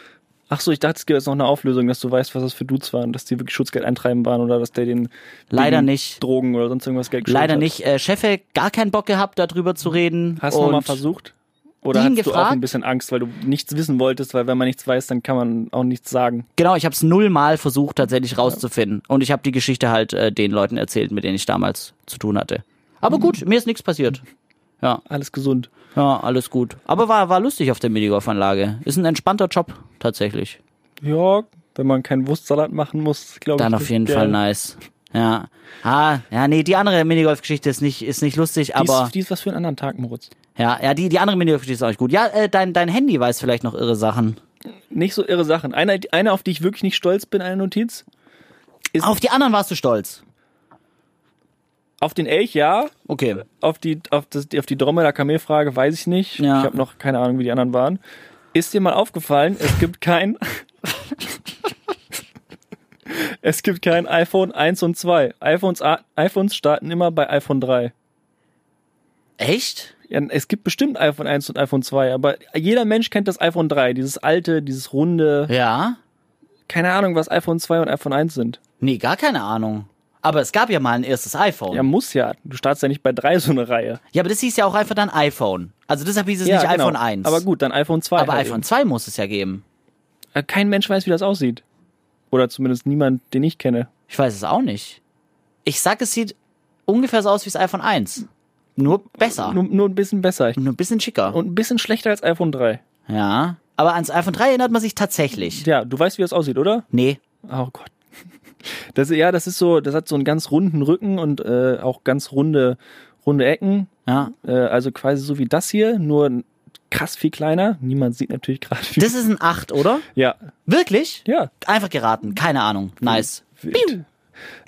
Ach so, ich dachte, es gibt jetzt noch eine Auflösung, dass du weißt, was das für Dudes waren, dass die wirklich Schutzgeld eintreiben waren oder dass der den Leider nicht. Drogen oder sonst irgendwas Geld Leider hat. nicht. Äh, Chefe gar keinen Bock gehabt, darüber zu reden. Hast du nochmal versucht? Oder hast du auch gefragt? ein bisschen Angst, weil du nichts wissen wolltest, weil wenn man nichts weiß, dann kann man auch nichts sagen. Genau, ich habe es nullmal versucht tatsächlich rauszufinden. Und ich habe die Geschichte halt äh, den Leuten erzählt, mit denen ich damals zu tun hatte. Aber Mhm. gut, mir ist nichts passiert. Ja, Alles gesund. Ja, alles gut. Aber war, war lustig auf der Minigolf-Anlage. Ist ein entspannter Job, tatsächlich. Ja, wenn man keinen Wurstsalat machen muss, glaube ich. Dann auf jeden Fall nice. Ja. Ah, ja, nee, die andere Minigolf-Geschichte ist nicht, ist nicht lustig, Die aber ist, die ist was für einen anderen Tag, Moritz. ja, ja, die, die andere Minigolf-Geschichte ist auch nicht gut. Ja, äh, dein, dein Handy weiß vielleicht noch irre Sachen. Nicht so irre Sachen. Eine, eine, auf die ich wirklich nicht stolz bin, eine Notiz. Auf die anderen warst du stolz. Auf den Elch, ja. Okay. Auf die, auf das, auf die Dromedar-Kamelfrage weiß ich nicht. Ja. Ich habe noch keine Ahnung, wie die anderen waren. Ist dir mal aufgefallen, es gibt kein. es gibt kein iPhone 1 und 2. iPhones, iPhones starten immer bei iPhone 3. Echt? Ja, es gibt bestimmt iPhone 1 und iPhone 2, aber jeder Mensch kennt das iPhone 3, dieses alte, dieses runde. Ja. Keine Ahnung, was iPhone 2 und iPhone 1 sind. Nee, gar keine Ahnung. Aber es gab ja mal ein erstes iPhone. Ja, Ja, muss ja. Du startest ja nicht bei 3 so eine Reihe. aber das hieß ja auch einfach dann iPhone. Also deshalb hieß es nicht genau. iPhone 1. Aber gut, dann iPhone 2. Aber halt iPhone 2 muss es ja geben. eben. Kein Mensch weiß, wie das aussieht. Oder zumindest niemand, den ich kenne. Ich weiß es auch nicht. Ich sag, es sieht ungefähr so aus wie das iPhone 1. Nur besser. Nur, nur ein bisschen besser. Nur ein bisschen schicker. Und ein bisschen schlechter als iPhone 3. Ja. Aber ans iPhone 3 erinnert man sich tatsächlich. Ja, du weißt, wie das aussieht, oder? Nee. Oh Gott. Das, ja, das ist so, das hat so einen ganz runden Rücken und äh, auch ganz runde, runde Ecken. Ja. Äh, also quasi so wie das hier, nur krass viel kleiner. Niemand sieht natürlich gerade wie. Das ist ein 8, oder? ja, Wirklich? ja. Einfach geraten. Keine Ahnung. Nice. Wild.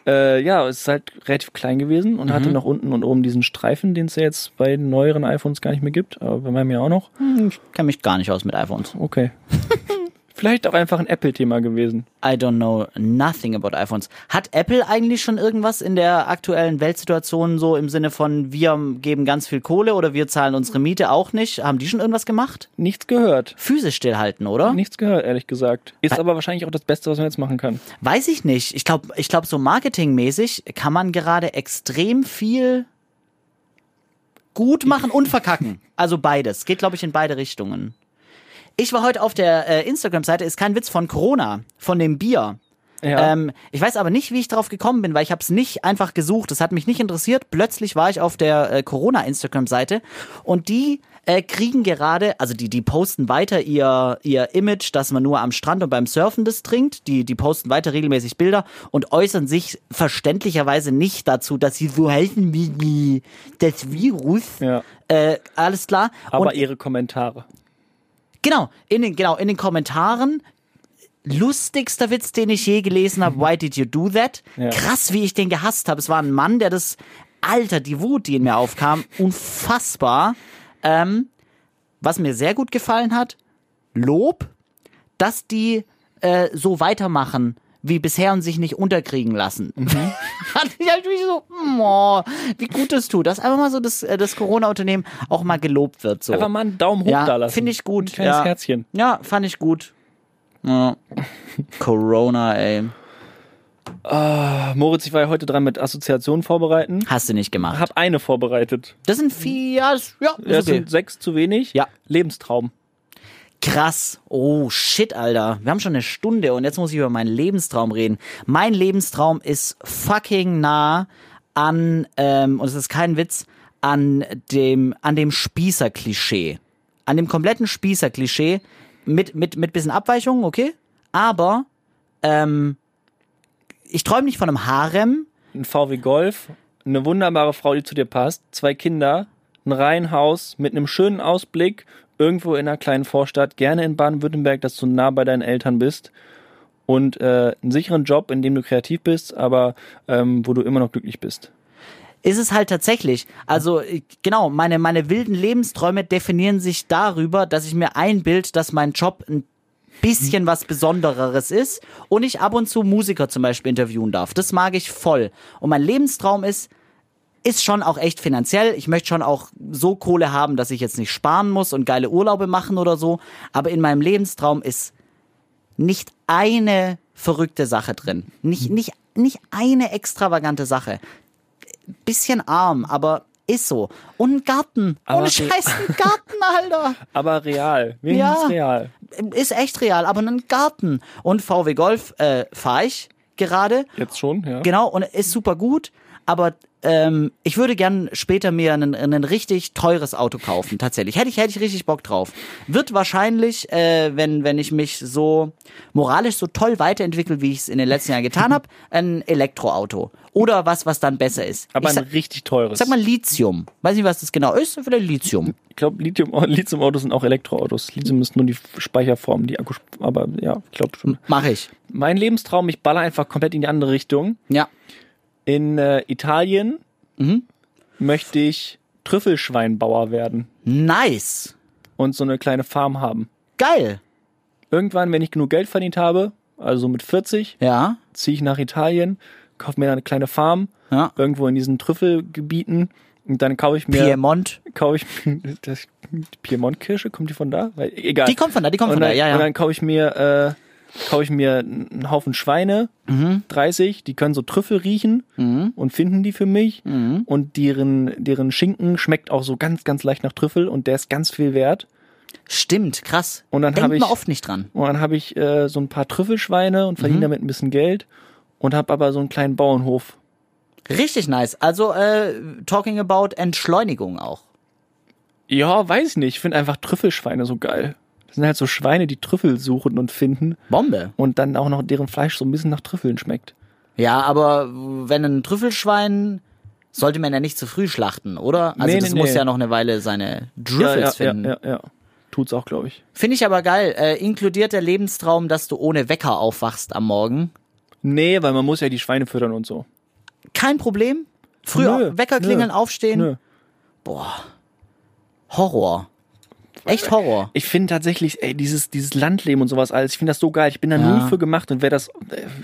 Äh, ja, es ist halt relativ klein gewesen und Mhm. hatte noch unten und oben diesen Streifen, den es ja jetzt bei den neueren iPhones gar nicht mehr gibt, aber bei meinem ja auch noch. Hm, Ich kenne mich gar nicht aus mit iPhones. Okay. Vielleicht auch einfach ein Apple-Thema gewesen. I don't know nothing about iPhones. Hat Apple eigentlich schon irgendwas in der aktuellen Weltsituation so im Sinne von wir geben ganz viel Kohle oder wir zahlen unsere Miete auch nicht? Haben die schon irgendwas gemacht? Nichts gehört. Physisch stillhalten, oder? Nichts gehört, ehrlich gesagt. Ist aber wahrscheinlich auch das Beste, was man jetzt machen kann. Weiß ich nicht. Ich glaube, ich glaub, so marketingmäßig kann man gerade extrem viel gut machen und verkacken. Also beides. Geht, glaube ich, in beide Richtungen. Ich war heute auf der äh, Instagram-Seite, ist kein Witz von Corona, von dem Bier. Ja. Ähm, ich weiß aber nicht, wie ich darauf gekommen bin, weil ich habe es nicht einfach gesucht. Das hat mich nicht interessiert. Plötzlich war ich auf der äh, Corona-Instagram-Seite und die äh, kriegen gerade, also die, die posten weiter ihr, ihr Image, dass man nur am Strand und beim Surfen das trinkt. Die, die posten weiter regelmäßig Bilder und äußern sich verständlicherweise nicht dazu, dass sie so helfen wie die, das Virus. ja. Äh, alles klar. Aber und ihre Kommentare. Genau, in den, genau, in den Kommentaren. Lustigster Witz, den ich je gelesen habe. Why did you do that? Ja. Krass, wie ich den gehasst habe. Es war ein Mann, der das, Alter, die Wut, die in mir aufkam, unfassbar. Ähm, was mir sehr gut gefallen hat, Lob, dass die äh, so weitermachen wie bisher und sich nicht unterkriegen lassen. Hat ich halt mich so, oh, wie gut das tut, dass einfach mal so das, äh, das Corona-Unternehmen auch mal gelobt wird. So. Einfach mal einen Daumen hoch da Ja, lassen. finde ich gut. Ein kleines ja. Herzchen. Ja, fand ich gut. Ja. Corona, ey. Ah, Moritz, ich war ja heute dran mit Assoziationen vorbereiten. Hast du nicht gemacht. Hab eine vorbereitet. Das sind vier, ja, das, ja, Das okay. sind sechs zu wenig. Ja. Lebenstraum. Krass. Oh, shit, Alter. Wir haben schon eine Stunde und jetzt muss ich über meinen Lebenstraum reden. Mein Lebenstraum ist fucking nah an, ähm, und es ist kein Witz, an dem, an dem Spießer-Klischee. An dem kompletten Spießer-Klischee mit, mit, mit bisschen Abweichungen, okay? Aber, ähm, ich träume nicht von einem Harem, Ein VW Golf. Eine wunderbare Frau, die zu dir passt. Zwei Kinder. Ein Reihenhaus mit einem schönen Ausblick. Irgendwo in einer kleinen Vorstadt. Gerne in Baden-Württemberg, dass du nah bei deinen Eltern bist. Und äh, einen sicheren Job, in dem du kreativ bist, aber ähm, wo du immer noch glücklich bist. ist es halt tatsächlich. Also genau, meine, meine wilden Lebensträume definieren sich darüber, dass ich mir einbild, dass mein Job ein bisschen was Besondereres ist und ich ab und zu Musiker zum Beispiel interviewen darf. Das mag ich voll. Und mein Lebenstraum ist, ist schon auch echt finanziell. Ich möchte schon auch so Kohle haben, dass ich jetzt nicht sparen muss und geile Urlaube machen oder so. Aber in meinem Lebenstraum ist nicht eine verrückte Sache drin. Nicht, nicht, nicht eine extravagante Sache. Bisschen arm, aber ist so. Und ein Garten. Aber Ohne Scheiß, ein Garten, Alter. Aber real. Wenigstens Ja. real. Ist echt real, aber ein Garten. Und VW Golf äh, fahre ich gerade. Jetzt schon, ja. Genau, und ist super gut, aber ähm, ich würde gern später mir ein, richtig teures Auto kaufen, tatsächlich. Hätte ich, hätte ich richtig Bock drauf. Wird wahrscheinlich, äh, wenn, wenn ich mich so moralisch so toll weiterentwickle, wie ich es in den letzten Jahren getan habe, ein Elektroauto. Oder was, was dann besser ist. Aber ich ein sag, richtig teures. sag mal Lithium. Weiß nicht, was das genau ist, vielleicht Lithium. ich glaube, Lithium, Lithium-Autos sind auch Elektroautos. Lithium ist nur die Speicherform, die Akkus. Aber ja, ich glaube schon. Mach ich. Mein Lebenstraum, ich baller einfach komplett in die andere Richtung. Ja. In äh, Italien Mhm. möchte ich Trüffelschweinbauer werden Nice. und so eine kleine Farm haben. Geil. Irgendwann, wenn ich genug Geld verdient habe, also mit 40, Ja. ziehe ich nach Italien, kaufe mir eine kleine Farm, Ja. irgendwo in diesen Trüffelgebieten und dann kaufe ich mir, Piemont. kaufe ich mir, das, Piemont-Kirsche, kommt die von da? Weil, egal. Die kommt von da, die kommt und von dann, da, ja, Und ja. dann kaufe ich mir, äh, kaufe ich mir einen Haufen Schweine, Mhm. 30, die können so Trüffel riechen und finden die für mich. Mhm. Und deren, deren Schinken schmeckt auch so ganz, ganz leicht nach Trüffel und der ist ganz viel wert. Stimmt, krass. Und dann Denkt hab ich- oft nicht dran. Und dann habe ich äh, so ein paar Trüffelschweine und Mhm. verdiene damit ein bisschen Geld und habe aber so einen kleinen Bauernhof. Richtig nice. Also, äh, talking about Entschleunigung auch. Ja, weiß ich nicht. Ich finde einfach Trüffelschweine so geil. Das sind halt so Schweine, die Trüffel suchen und finden Bombe. und dann auch noch deren Fleisch so ein bisschen nach Trüffeln schmeckt. Ja, aber wenn ein Trüffelschwein sollte man ja nicht zu früh schlachten, oder? Also Nee, das nee, muss nee. ja noch eine Weile seine Ja, Drüffels ja, ja, finden. ja, ja. Tut's auch, glaube ich. Finde ich aber geil. Äh, inkludiert der Lebenstraum, dass du ohne Wecker aufwachst am Morgen? Nee, weil man muss ja die Schweine füttern und so. Kein Problem? Früher Wecker klingeln, aufstehen? Nö. Horror. Echt Horror. Ich finde tatsächlich, ey, dieses, dieses Landleben und sowas alles, ich finde das so geil. Ich bin da Ja. null für gemacht und werde das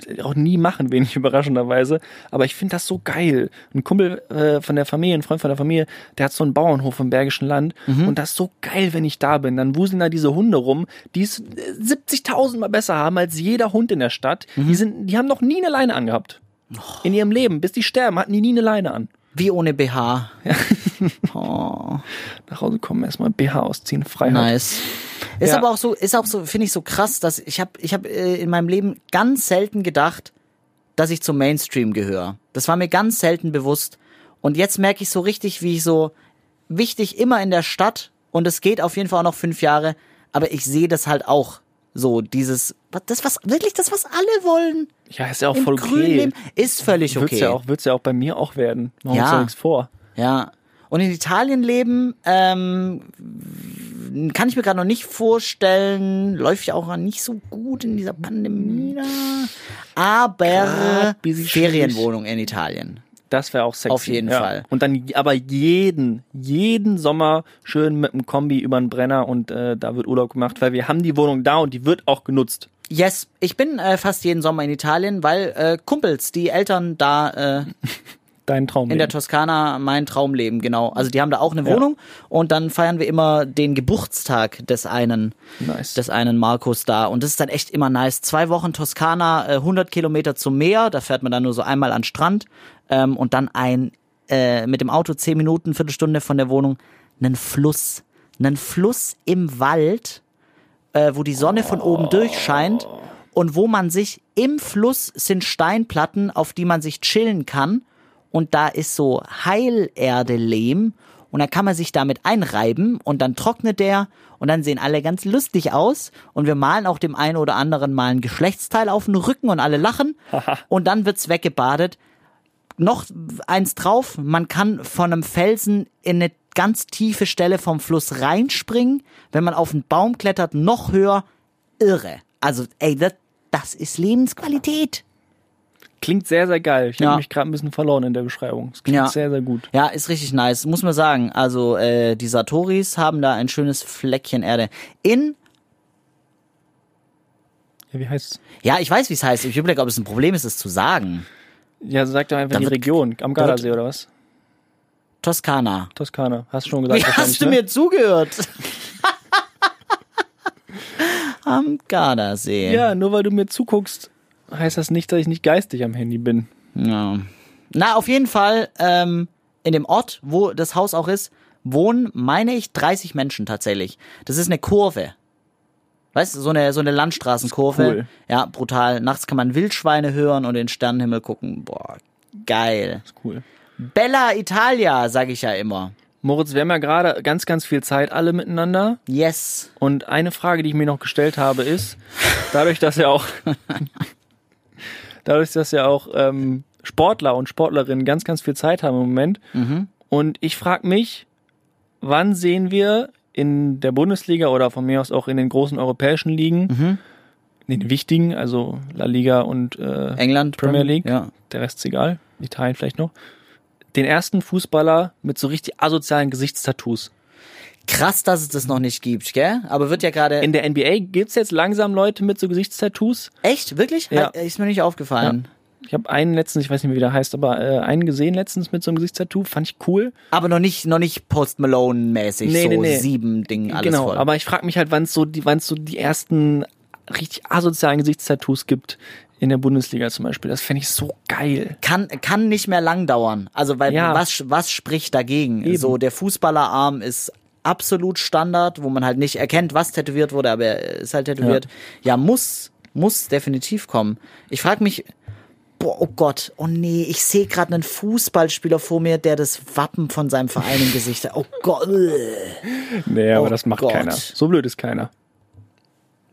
äh, auch nie machen, wenig überraschenderweise. Aber ich finde das so geil. Ein Kumpel äh, von der Familie, ein Freund von der Familie, der hat so einen Bauernhof im Bergischen Land. Mhm. Und das ist so geil, wenn ich da bin. Dann wuseln da diese Hunde rum, die es äh, 70.000 Mal besser haben als jeder Hund in der Stadt. Mhm. Die, sind, die haben noch nie eine Leine angehabt. In ihrem Leben. Bis die sterben, hatten die nie eine Leine an. Wie ohne BH. Oh, Nach Hause kommen, erstmal BH ausziehen, Freiheit. nice. Ist Ja. aber auch so, ist auch so, finde ich so krass, dass ich habe, ich habe äh, in meinem Leben ganz selten gedacht, dass ich zum Mainstream gehöre. Das war mir ganz selten bewusst. Und jetzt merke ich so richtig, wie ich so wichtig immer in der Stadt und es geht auf jeden Fall auch noch fünf Jahre, aber ich sehe das halt auch so dieses, das was wirklich das was alle wollen Ja, ist ja auch im voll okay. Leben ist völlig Wird's okay. ja auch, wird's ja auch bei mir auch werden. Uns Ja. nichts vor. Ja. Und in Italien leben, ähm, kann ich mir gerade noch nicht vorstellen, läuft ja auch nicht so gut in dieser Pandemie. Aber Ferienwohnung in Italien. Das wäre auch sexy. Auf jeden ja. Fall. Und dann aber jeden, jeden Sommer schön mit einem Kombi über den Brenner und äh, da wird Urlaub gemacht, weil wir haben die Wohnung da und die wird auch genutzt. Yes, ich bin äh, fast jeden Sommer in Italien, weil äh, Kumpels, die Eltern da äh, Dein Traum. in der Toskana mein Traumleben, genau. Also die haben da auch eine Wohnung und dann feiern wir immer den Geburtstag des einen, Nice. des einen Markus da und das ist dann echt immer nice. Zwei Wochen Toskana, äh, 100 Kilometer zum Meer, da fährt man dann nur so einmal an den Strand ähm, und dann ein äh, mit dem Auto zehn Minuten, Viertelstunde von der Wohnung, einen Fluss, einen Fluss im Wald, äh, wo die Sonne von oben durchscheint und wo man sich im Fluss sind Steinplatten, auf die man sich chillen kann und da ist so Heilerde-Lehm und dann kann man sich damit einreiben und dann trocknet der und dann sehen alle ganz lustig aus und wir malen auch dem einen oder anderen mal ein Geschlechtsteil auf den Rücken und alle lachen und dann wird's weggebadet. Noch eins drauf, man kann von einem Felsen in eine ganz tiefe Stelle vom Fluss reinspringen. Wenn man auf einen Baum klettert, noch höher. Irre. Also, ey, das, das ist Lebensqualität. Klingt sehr, sehr geil. Ich Ja. habe mich gerade ein bisschen verloren in der Beschreibung. Es klingt Ja. sehr, sehr gut. Ja, ist richtig nice, muss man sagen. Also äh, die Satoris haben da ein schönes Fleckchen Erde. In Ja, wie heißt's? Ja, ich weiß, wie es heißt. Ich überlege, ob es ein Problem ist, es zu sagen. Ja, sag doch einfach Da die Region. Am Gardasee oder was? Toskana. Toskana. Hast du schon gesagt. Wie hast du ne? mir zugehört? Am Gardasee. Ja, nur weil du mir zuguckst, heißt das nicht, dass ich nicht geistig am Handy bin. Ja. Na, auf jeden Fall, ähm, in dem Ort, wo das Haus auch ist, wohnen, meine ich, 30 Menschen tatsächlich. Das ist eine Kurve. Weißt du, so eine, so eine Landstraßenkurve. Das cool. Ja, brutal. Nachts kann man Wildschweine hören und den Sternenhimmel gucken. Boah, geil. Ist cool. Bella Italia, sag ich ja immer. Moritz, wir haben ja gerade ganz, ganz viel Zeit alle miteinander. Yes. Und eine Frage, die ich mir noch gestellt habe, ist, dadurch, dass ja auch, dadurch, dass ja auch ähm, Sportler und Sportlerinnen ganz, ganz viel Zeit haben im Moment. Und ich frage mich, wann sehen wir in der Bundesliga oder von mir aus auch in den großen europäischen Ligen, in den wichtigen, also La Liga und äh, England. Premier League, Ja. der Rest ist egal, Italien vielleicht noch, den ersten Fußballer mit so richtig asozialen Gesichtstattoos. Krass, dass es das noch nicht gibt, gell? Aber wird ja gerade. In der NBA gibt's jetzt langsam Leute mit so Gesichtstattoos. Echt? Wirklich? Ja. Hat- Ist mir nicht aufgefallen. Ich habe einen letztens, ich weiß nicht mehr, wie der heißt, aber äh, einen gesehen letztens mit so einem Gesichtstattoo, fand ich cool. Aber noch nicht, noch nicht Post Malone-mäßig, Nee, so nee, nee. sieben Ding, alles genau, voll. aber ich frage mich halt, wann es so, die, wann's so die ersten richtig asozialen Gesichtstattoos gibt in der Bundesliga zum Beispiel. Das fände ich so geil. kann, kann nicht mehr lang dauern. Also, weil Ja. was, was spricht dagegen? Eben. So, der Fußballerarm ist absolut Standard, wo man halt nicht erkennt, was tätowiert wurde, aber er ist halt tätowiert. Ja, muss, muss definitiv kommen. Ich frage mich, boah, oh Gott, oh nee, ich sehe gerade einen Fußballspieler vor mir, der das Wappen von seinem Verein im Gesicht hat. Oh Gott. Nee, aber Oh das macht Gott. keiner. So blöd ist keiner.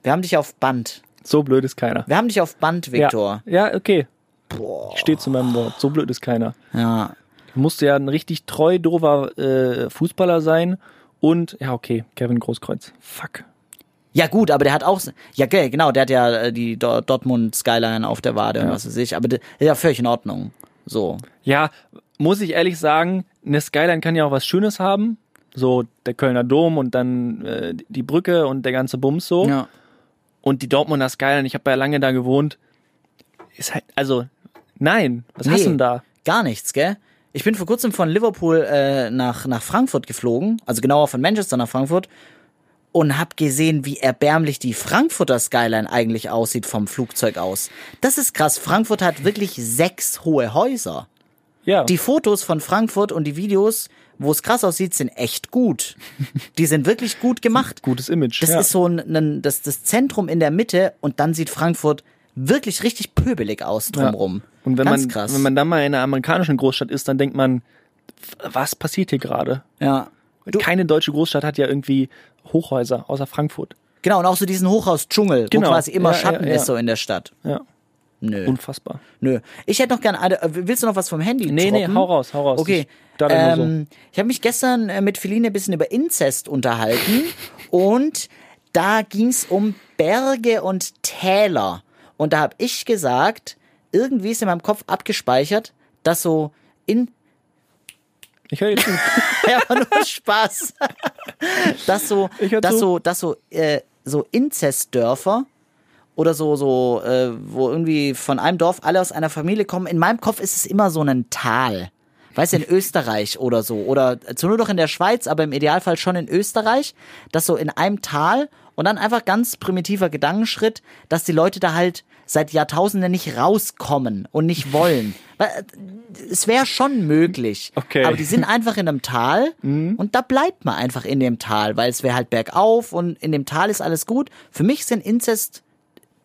Wir haben dich auf Band. So blöd ist keiner. Wir haben dich auf Band, Viktor. Ja, ja okay. Boah. Ich stehe zu meinem Wort. So blöd ist keiner. Ja. Du musst ja ein richtig treu dover äh, Fußballer sein und, ja, okay, Kevin Großkreuz. Fuck. Ja gut, aber der hat auch, ja ge- genau, der hat ja äh, die Do Dortmund Skyline auf der Wade und was weiß ich, aber der, ja völlig in Ordnung. So. Ja, muss ich ehrlich sagen, eine Skyline kann ja auch was Schönes haben. So der Kölner Dom und dann äh, die Brücke und der ganze Bums so. Ja. Und die Dortmunder Skyline, ich habe ja lange da gewohnt, ist halt, also, nein, was hast Nee. du denn da? Gar nichts, gell? Ich bin vor kurzem von Liverpool äh, nach, nach Frankfurt geflogen, also genauer von Manchester nach Frankfurt und hab gesehen, wie erbärmlich die Frankfurter Skyline eigentlich aussieht vom Flugzeug aus. Das ist krass. Frankfurt hat wirklich sechs hohe Häuser. Ja, Die Fotos von Frankfurt und die Videos, wo es krass aussieht, sind echt gut. Die sind wirklich gut gemacht. gutes Image. Das ja. ist so ein, ein das, das Zentrum in der Mitte und dann sieht Frankfurt wirklich richtig pöbelig aus drumrum. Und wenn Ganz man, krass. wenn man dann mal in einer amerikanischen Großstadt ist, dann denkt man, was passiert hier gerade? ja. Du, Keine deutsche Großstadt hat ja irgendwie Hochhäuser, außer Frankfurt. genau, und auch so diesen Hochhaus-Dschungel, Genau. wo quasi immer Ja, Schatten ja, ja. ist so in der Stadt. Ja, Nö. unfassbar. Nö. Ich hätte noch gerne eine. äh, Willst du noch was vom Handy? Nee, nee, droppen? hau raus, hau raus. Okay. Ich nur so. Ähm, ich habe mich gestern äh, mit Feline ein bisschen über Inzest unterhalten und da ging's um Berge und Täler. Und da habe ich gesagt, irgendwie ist in meinem Kopf abgespeichert, dass so in Ich höre jetzt ja, aber nur Spaß. dass so, dass so, dass so, äh, so Inzestdörfer oder so, so, äh, wo irgendwie von einem Dorf alle aus einer Familie kommen. In meinem Kopf ist es immer so ein Tal. Weißt du, in Österreich oder so. Oder zu nur doch in der Schweiz, aber im Idealfall schon in Österreich. Das so in einem Tal und dann einfach ganz primitiver Gedankenschritt, dass die Leute da halt seit Jahrtausenden nicht rauskommen und nicht wollen. Weil, äh, Es wäre schon möglich. Okay. Mhm. Aber die sind einfach in einem Tal und da bleibt man einfach in dem Tal, weil es wäre halt bergauf und in dem Tal ist alles gut. Für mich sind Inzest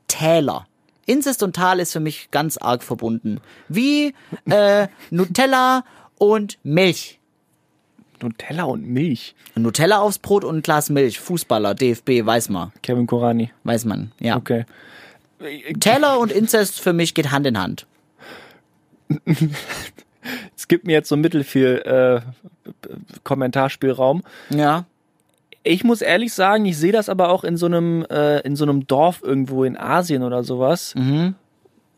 Täler. Inzest und Tal ist für mich ganz arg verbunden. Wie äh, Nutella und Milch. Nutella und Milch. Nutella aufs Brot und ein Glas Milch. Fußballer, DFB, weiß man. Kevin Korani. Weiß man, ja. Okay. Täler und Inzest für mich geht Hand in Hand. Es gibt mir jetzt so mittel viel äh, Kommentarspielraum. Ja. Ich muss ehrlich sagen, ich sehe das aber auch in so einem äh, in so einem Dorf irgendwo in Asien oder sowas, Mhm.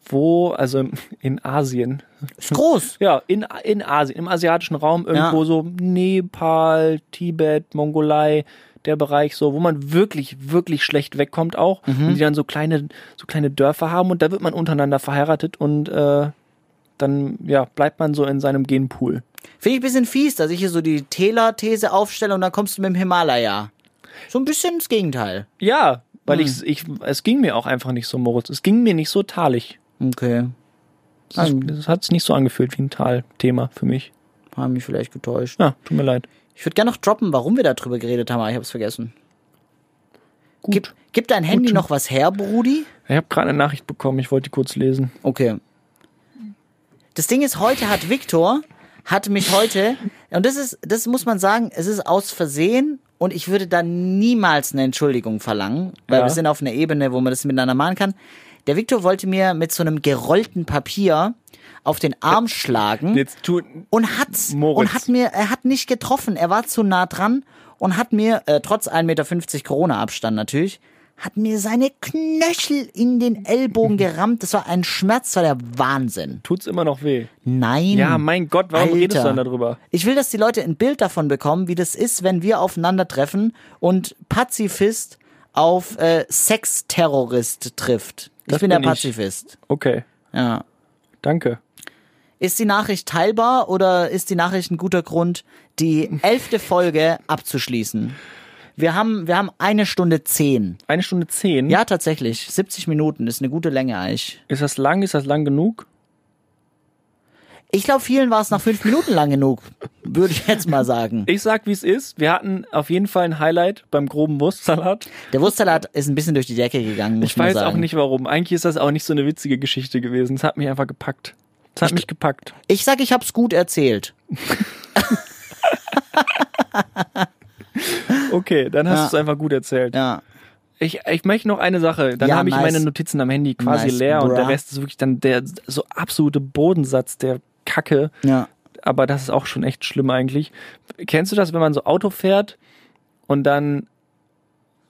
Wo also in Asien, Ist groß. ja in in Asien, im asiatischen Raum irgendwo Ja. so Nepal, Tibet, Mongolei. der Bereich, so, wo man wirklich, wirklich schlecht wegkommt auch. Und die dann so kleine, so kleine Dörfer haben und da wird man untereinander verheiratet und äh, dann ja, bleibt man so in seinem Genpool. Finde ich ein bisschen fies, dass ich hier so die Taylor-These aufstelle und dann kommst du mit dem Himalaya. So ein bisschen das Gegenteil. Ja, weil ich, ich, es ging mir auch einfach nicht so, Moritz. Es ging mir nicht so talig. Okay. Es, ist- es hat sich nicht so angefühlt wie ein Talthema für mich. Haben mich vielleicht getäuscht. Ja, tut mir leid. Ich würde gerne noch droppen, warum wir darüber geredet haben, aber ich habe es vergessen. Gut. Gib, gib dein Handy noch was her, Brudi? Ich habe gerade eine Nachricht bekommen, ich wollte die kurz lesen. Okay. Das Ding ist, heute hat Viktor, hat mich heute, und das ist, das muss man sagen, es ist aus Versehen und ich würde da niemals eine Entschuldigung verlangen, weil Ja. wir sind auf einer Ebene, wo man das miteinander machen kann. Der Viktor wollte mir mit so einem gerollten Papier auf den Arm schlagen Jetzt tu, und hat's Moritz. und hat mir er hat nicht getroffen er war zu nah dran und hat mir äh, trotz 1,50 Meter Corona Abstand natürlich hat mir seine Knöchel in den Ellbogen gerammt das war ein Schmerz das war der Wahnsinn tut's immer noch weh. nein Ja, mein Gott, warum Alter. redest du dann darüber? ich will dass die Leute ein Bild davon bekommen wie das ist wenn wir aufeinandertreffen und Pazifist auf äh, Sexterrorist trifft ich bin, bin der ich. Pazifist Okay, ja danke. Ist die Nachricht teilbar oder ist die Nachricht ein guter Grund, die elfte Folge abzuschließen? Wir haben, wir haben eine Stunde zehn. Eine Stunde zehn. Ja, tatsächlich. 70 Minuten ist eine gute Länge eigentlich. Ist das lang? Ist das lang genug? Ich glaube, vielen war es nach fünf Minuten lang genug. Würde ich jetzt mal sagen. Ich sag, wie es ist. Wir hatten auf jeden Fall ein Highlight beim groben Wurstsalat. Der Wurstsalat ist ein bisschen durch die Decke gegangen, muss Ich man weiß sagen. auch nicht warum. Eigentlich ist das auch nicht so eine witzige Geschichte gewesen. Es hat mich einfach gepackt. Es hat mich gepackt. Ich sag, ich hab's gut erzählt. Okay, dann hast Ja. du es einfach gut erzählt. Ja. Ich, ich möchte noch eine Sache. Dann Ja, habe ich nice. meine Notizen am Handy quasi Nice, leer und der bruh. Rest ist wirklich dann der so absolute Bodensatz der Kacke. Ja. Aber das ist auch schon echt schlimm eigentlich. Kennst du das, wenn man so Auto fährt und dann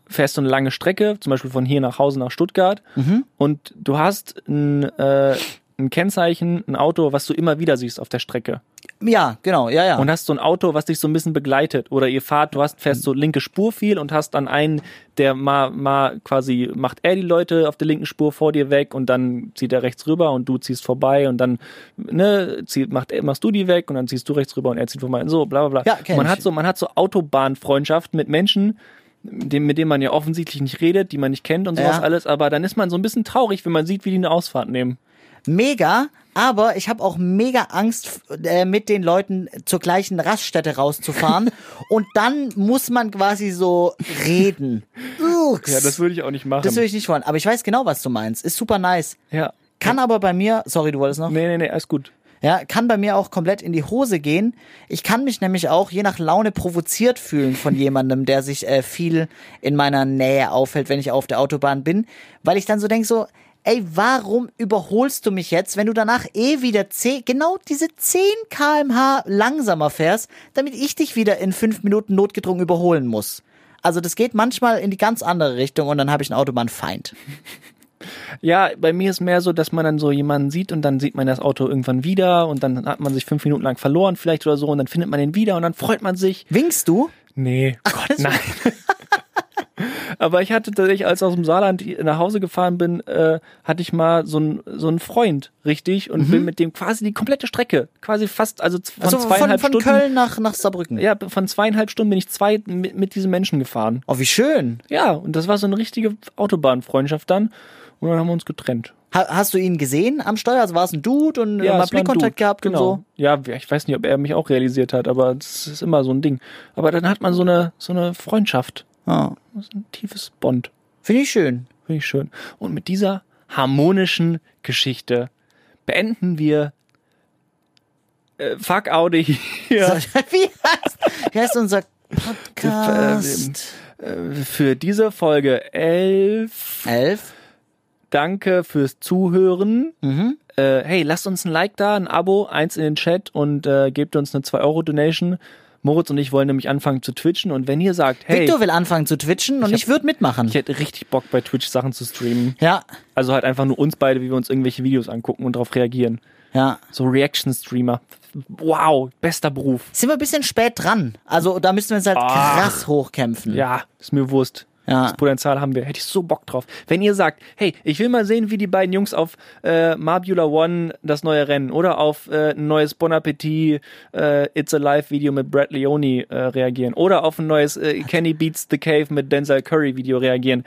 fährst du eine lange Strecke, zum Beispiel von hier nach Hause nach Stuttgart Mhm. und du hast ein, äh, ein Kennzeichen, ein Auto, was du immer wieder siehst auf der Strecke. Ja, genau, ja, ja. und hast so ein Auto, was dich so ein bisschen begleitet. Oder ihr fahrt, du hast, fährst so linke Spur viel und hast dann einen, der mal, mal quasi macht er die Leute auf der linken Spur vor dir weg und dann zieht er rechts rüber und du ziehst vorbei und dann, ne, zieht, macht, machst du die weg und dann ziehst du rechts rüber und er zieht vorbei und so, bla, bla, bla. Ja, kenn man ich. hat so, man hat so Autobahnfreundschaft mit Menschen, mit dem, mit denen man ja offensichtlich nicht redet, die man nicht kennt und sowas Ja. alles, aber dann ist man so ein bisschen traurig, wenn man sieht, wie die eine Ausfahrt nehmen. mega, aber ich habe auch mega Angst, äh, mit den Leuten zur gleichen Raststätte rauszufahren. und dann muss man quasi so reden. Ups. Ja, das würde ich auch nicht machen. das würde ich nicht wollen. Aber ich weiß genau, was du meinst. Ist super nice. ja. Kann aber bei mir, sorry, du wolltest noch? Nee, nee, nee, alles gut. Ja, kann bei mir auch komplett in die Hose gehen. Ich kann mich nämlich auch je nach Laune provoziert fühlen von jemandem, der sich äh, viel in meiner Nähe aufhält, wenn ich auf der Autobahn bin, weil ich dann so denk so, ey, warum überholst du mich jetzt, wenn du danach eh wieder 10, genau diese 10 kmh langsamer fährst, damit ich dich wieder in 5 Minuten notgedrungen überholen muss. Also das geht manchmal in die ganz andere Richtung und dann habe ich einen Autobahnfeind. Ja, bei mir ist mehr so, dass man dann so jemanden sieht und dann sieht man das Auto irgendwann wieder und dann hat man sich fünf Minuten lang verloren vielleicht oder so und dann findet man den wieder und dann freut man sich. Winkst du? Nee, Gott, nein. Aber ich hatte tatsächlich, als ich aus dem Saarland nach Hause gefahren bin, äh, hatte ich mal so einen so einen Freund, richtig, und bin mit dem quasi die komplette Strecke, quasi fast, also von Also von, zweieinhalb von Stunden. Köln nach, nach Saarbrücken. Ja, von zweieinhalb Stunden bin ich zwei mit, mit diesem Menschen gefahren. Oh, wie schön. Ja, und das war so eine richtige Autobahnfreundschaft dann. Und dann haben wir uns getrennt. Ha hast du ihn gesehen am Steuer? Also war es ein Dude und Ja, mal Blickkontakt gehabt genau. und so? Ja, ich weiß nicht, ob er mich auch realisiert hat, aber das ist immer so ein Ding. Aber dann hat man so eine, so eine Freundschaft. Ja. Das ist ein tiefes Bond. Finde ich schön. Finde ich schön. Und mit dieser harmonischen Geschichte beenden wir äh, Fuck Audi hier wie, heißt, wie heißt unser Podcast? äh, für diese Folge 11. Elf. Danke fürs Zuhören. Mhm. Äh, hey, lasst uns ein Like da, ein Abo, eins in den Chat und äh, gebt uns eine 2-Euro-Donation. Moritz und ich wollen nämlich anfangen zu twitchen und wenn ihr sagt, hey, Victor will anfangen zu twitchen und ich, hab- würde mitmachen. ich hätte richtig Bock bei Twitch Sachen zu streamen. ja, Also halt einfach nur uns beide, wie wir uns irgendwelche Videos angucken und darauf reagieren. ja. So Reaction-Streamer. wow, bester Beruf. Sind wir ein bisschen spät dran. Also da müssen wir uns halt Ach. krass hochkämpfen. Ja, ist mir Wurst. Ja. Das Potenzial haben wir. Hätte ich so Bock drauf. Wenn ihr sagt, hey, ich will mal sehen, wie die beiden Jungs auf äh, Marbula One das neue Rennen oder auf äh, ein neues Bon Appetit äh, It's Alive Video mit Brad Leone äh, reagieren oder auf ein neues äh, Kenny Beats the Cave mit Denzel Curry Video reagieren,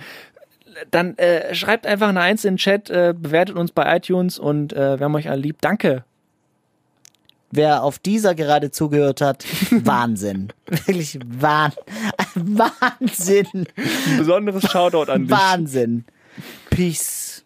dann äh, schreibt einfach eine Eins in den Chat, äh, bewertet uns bei iTunes und äh, wir haben euch alle lieb. Danke. Wer auf dieser gerade zugehört hat, Wahnsinn. Wirklich Wahn Wahnsinn. Ein besonderes Shoutout an dich. Wahnsinn. Peace.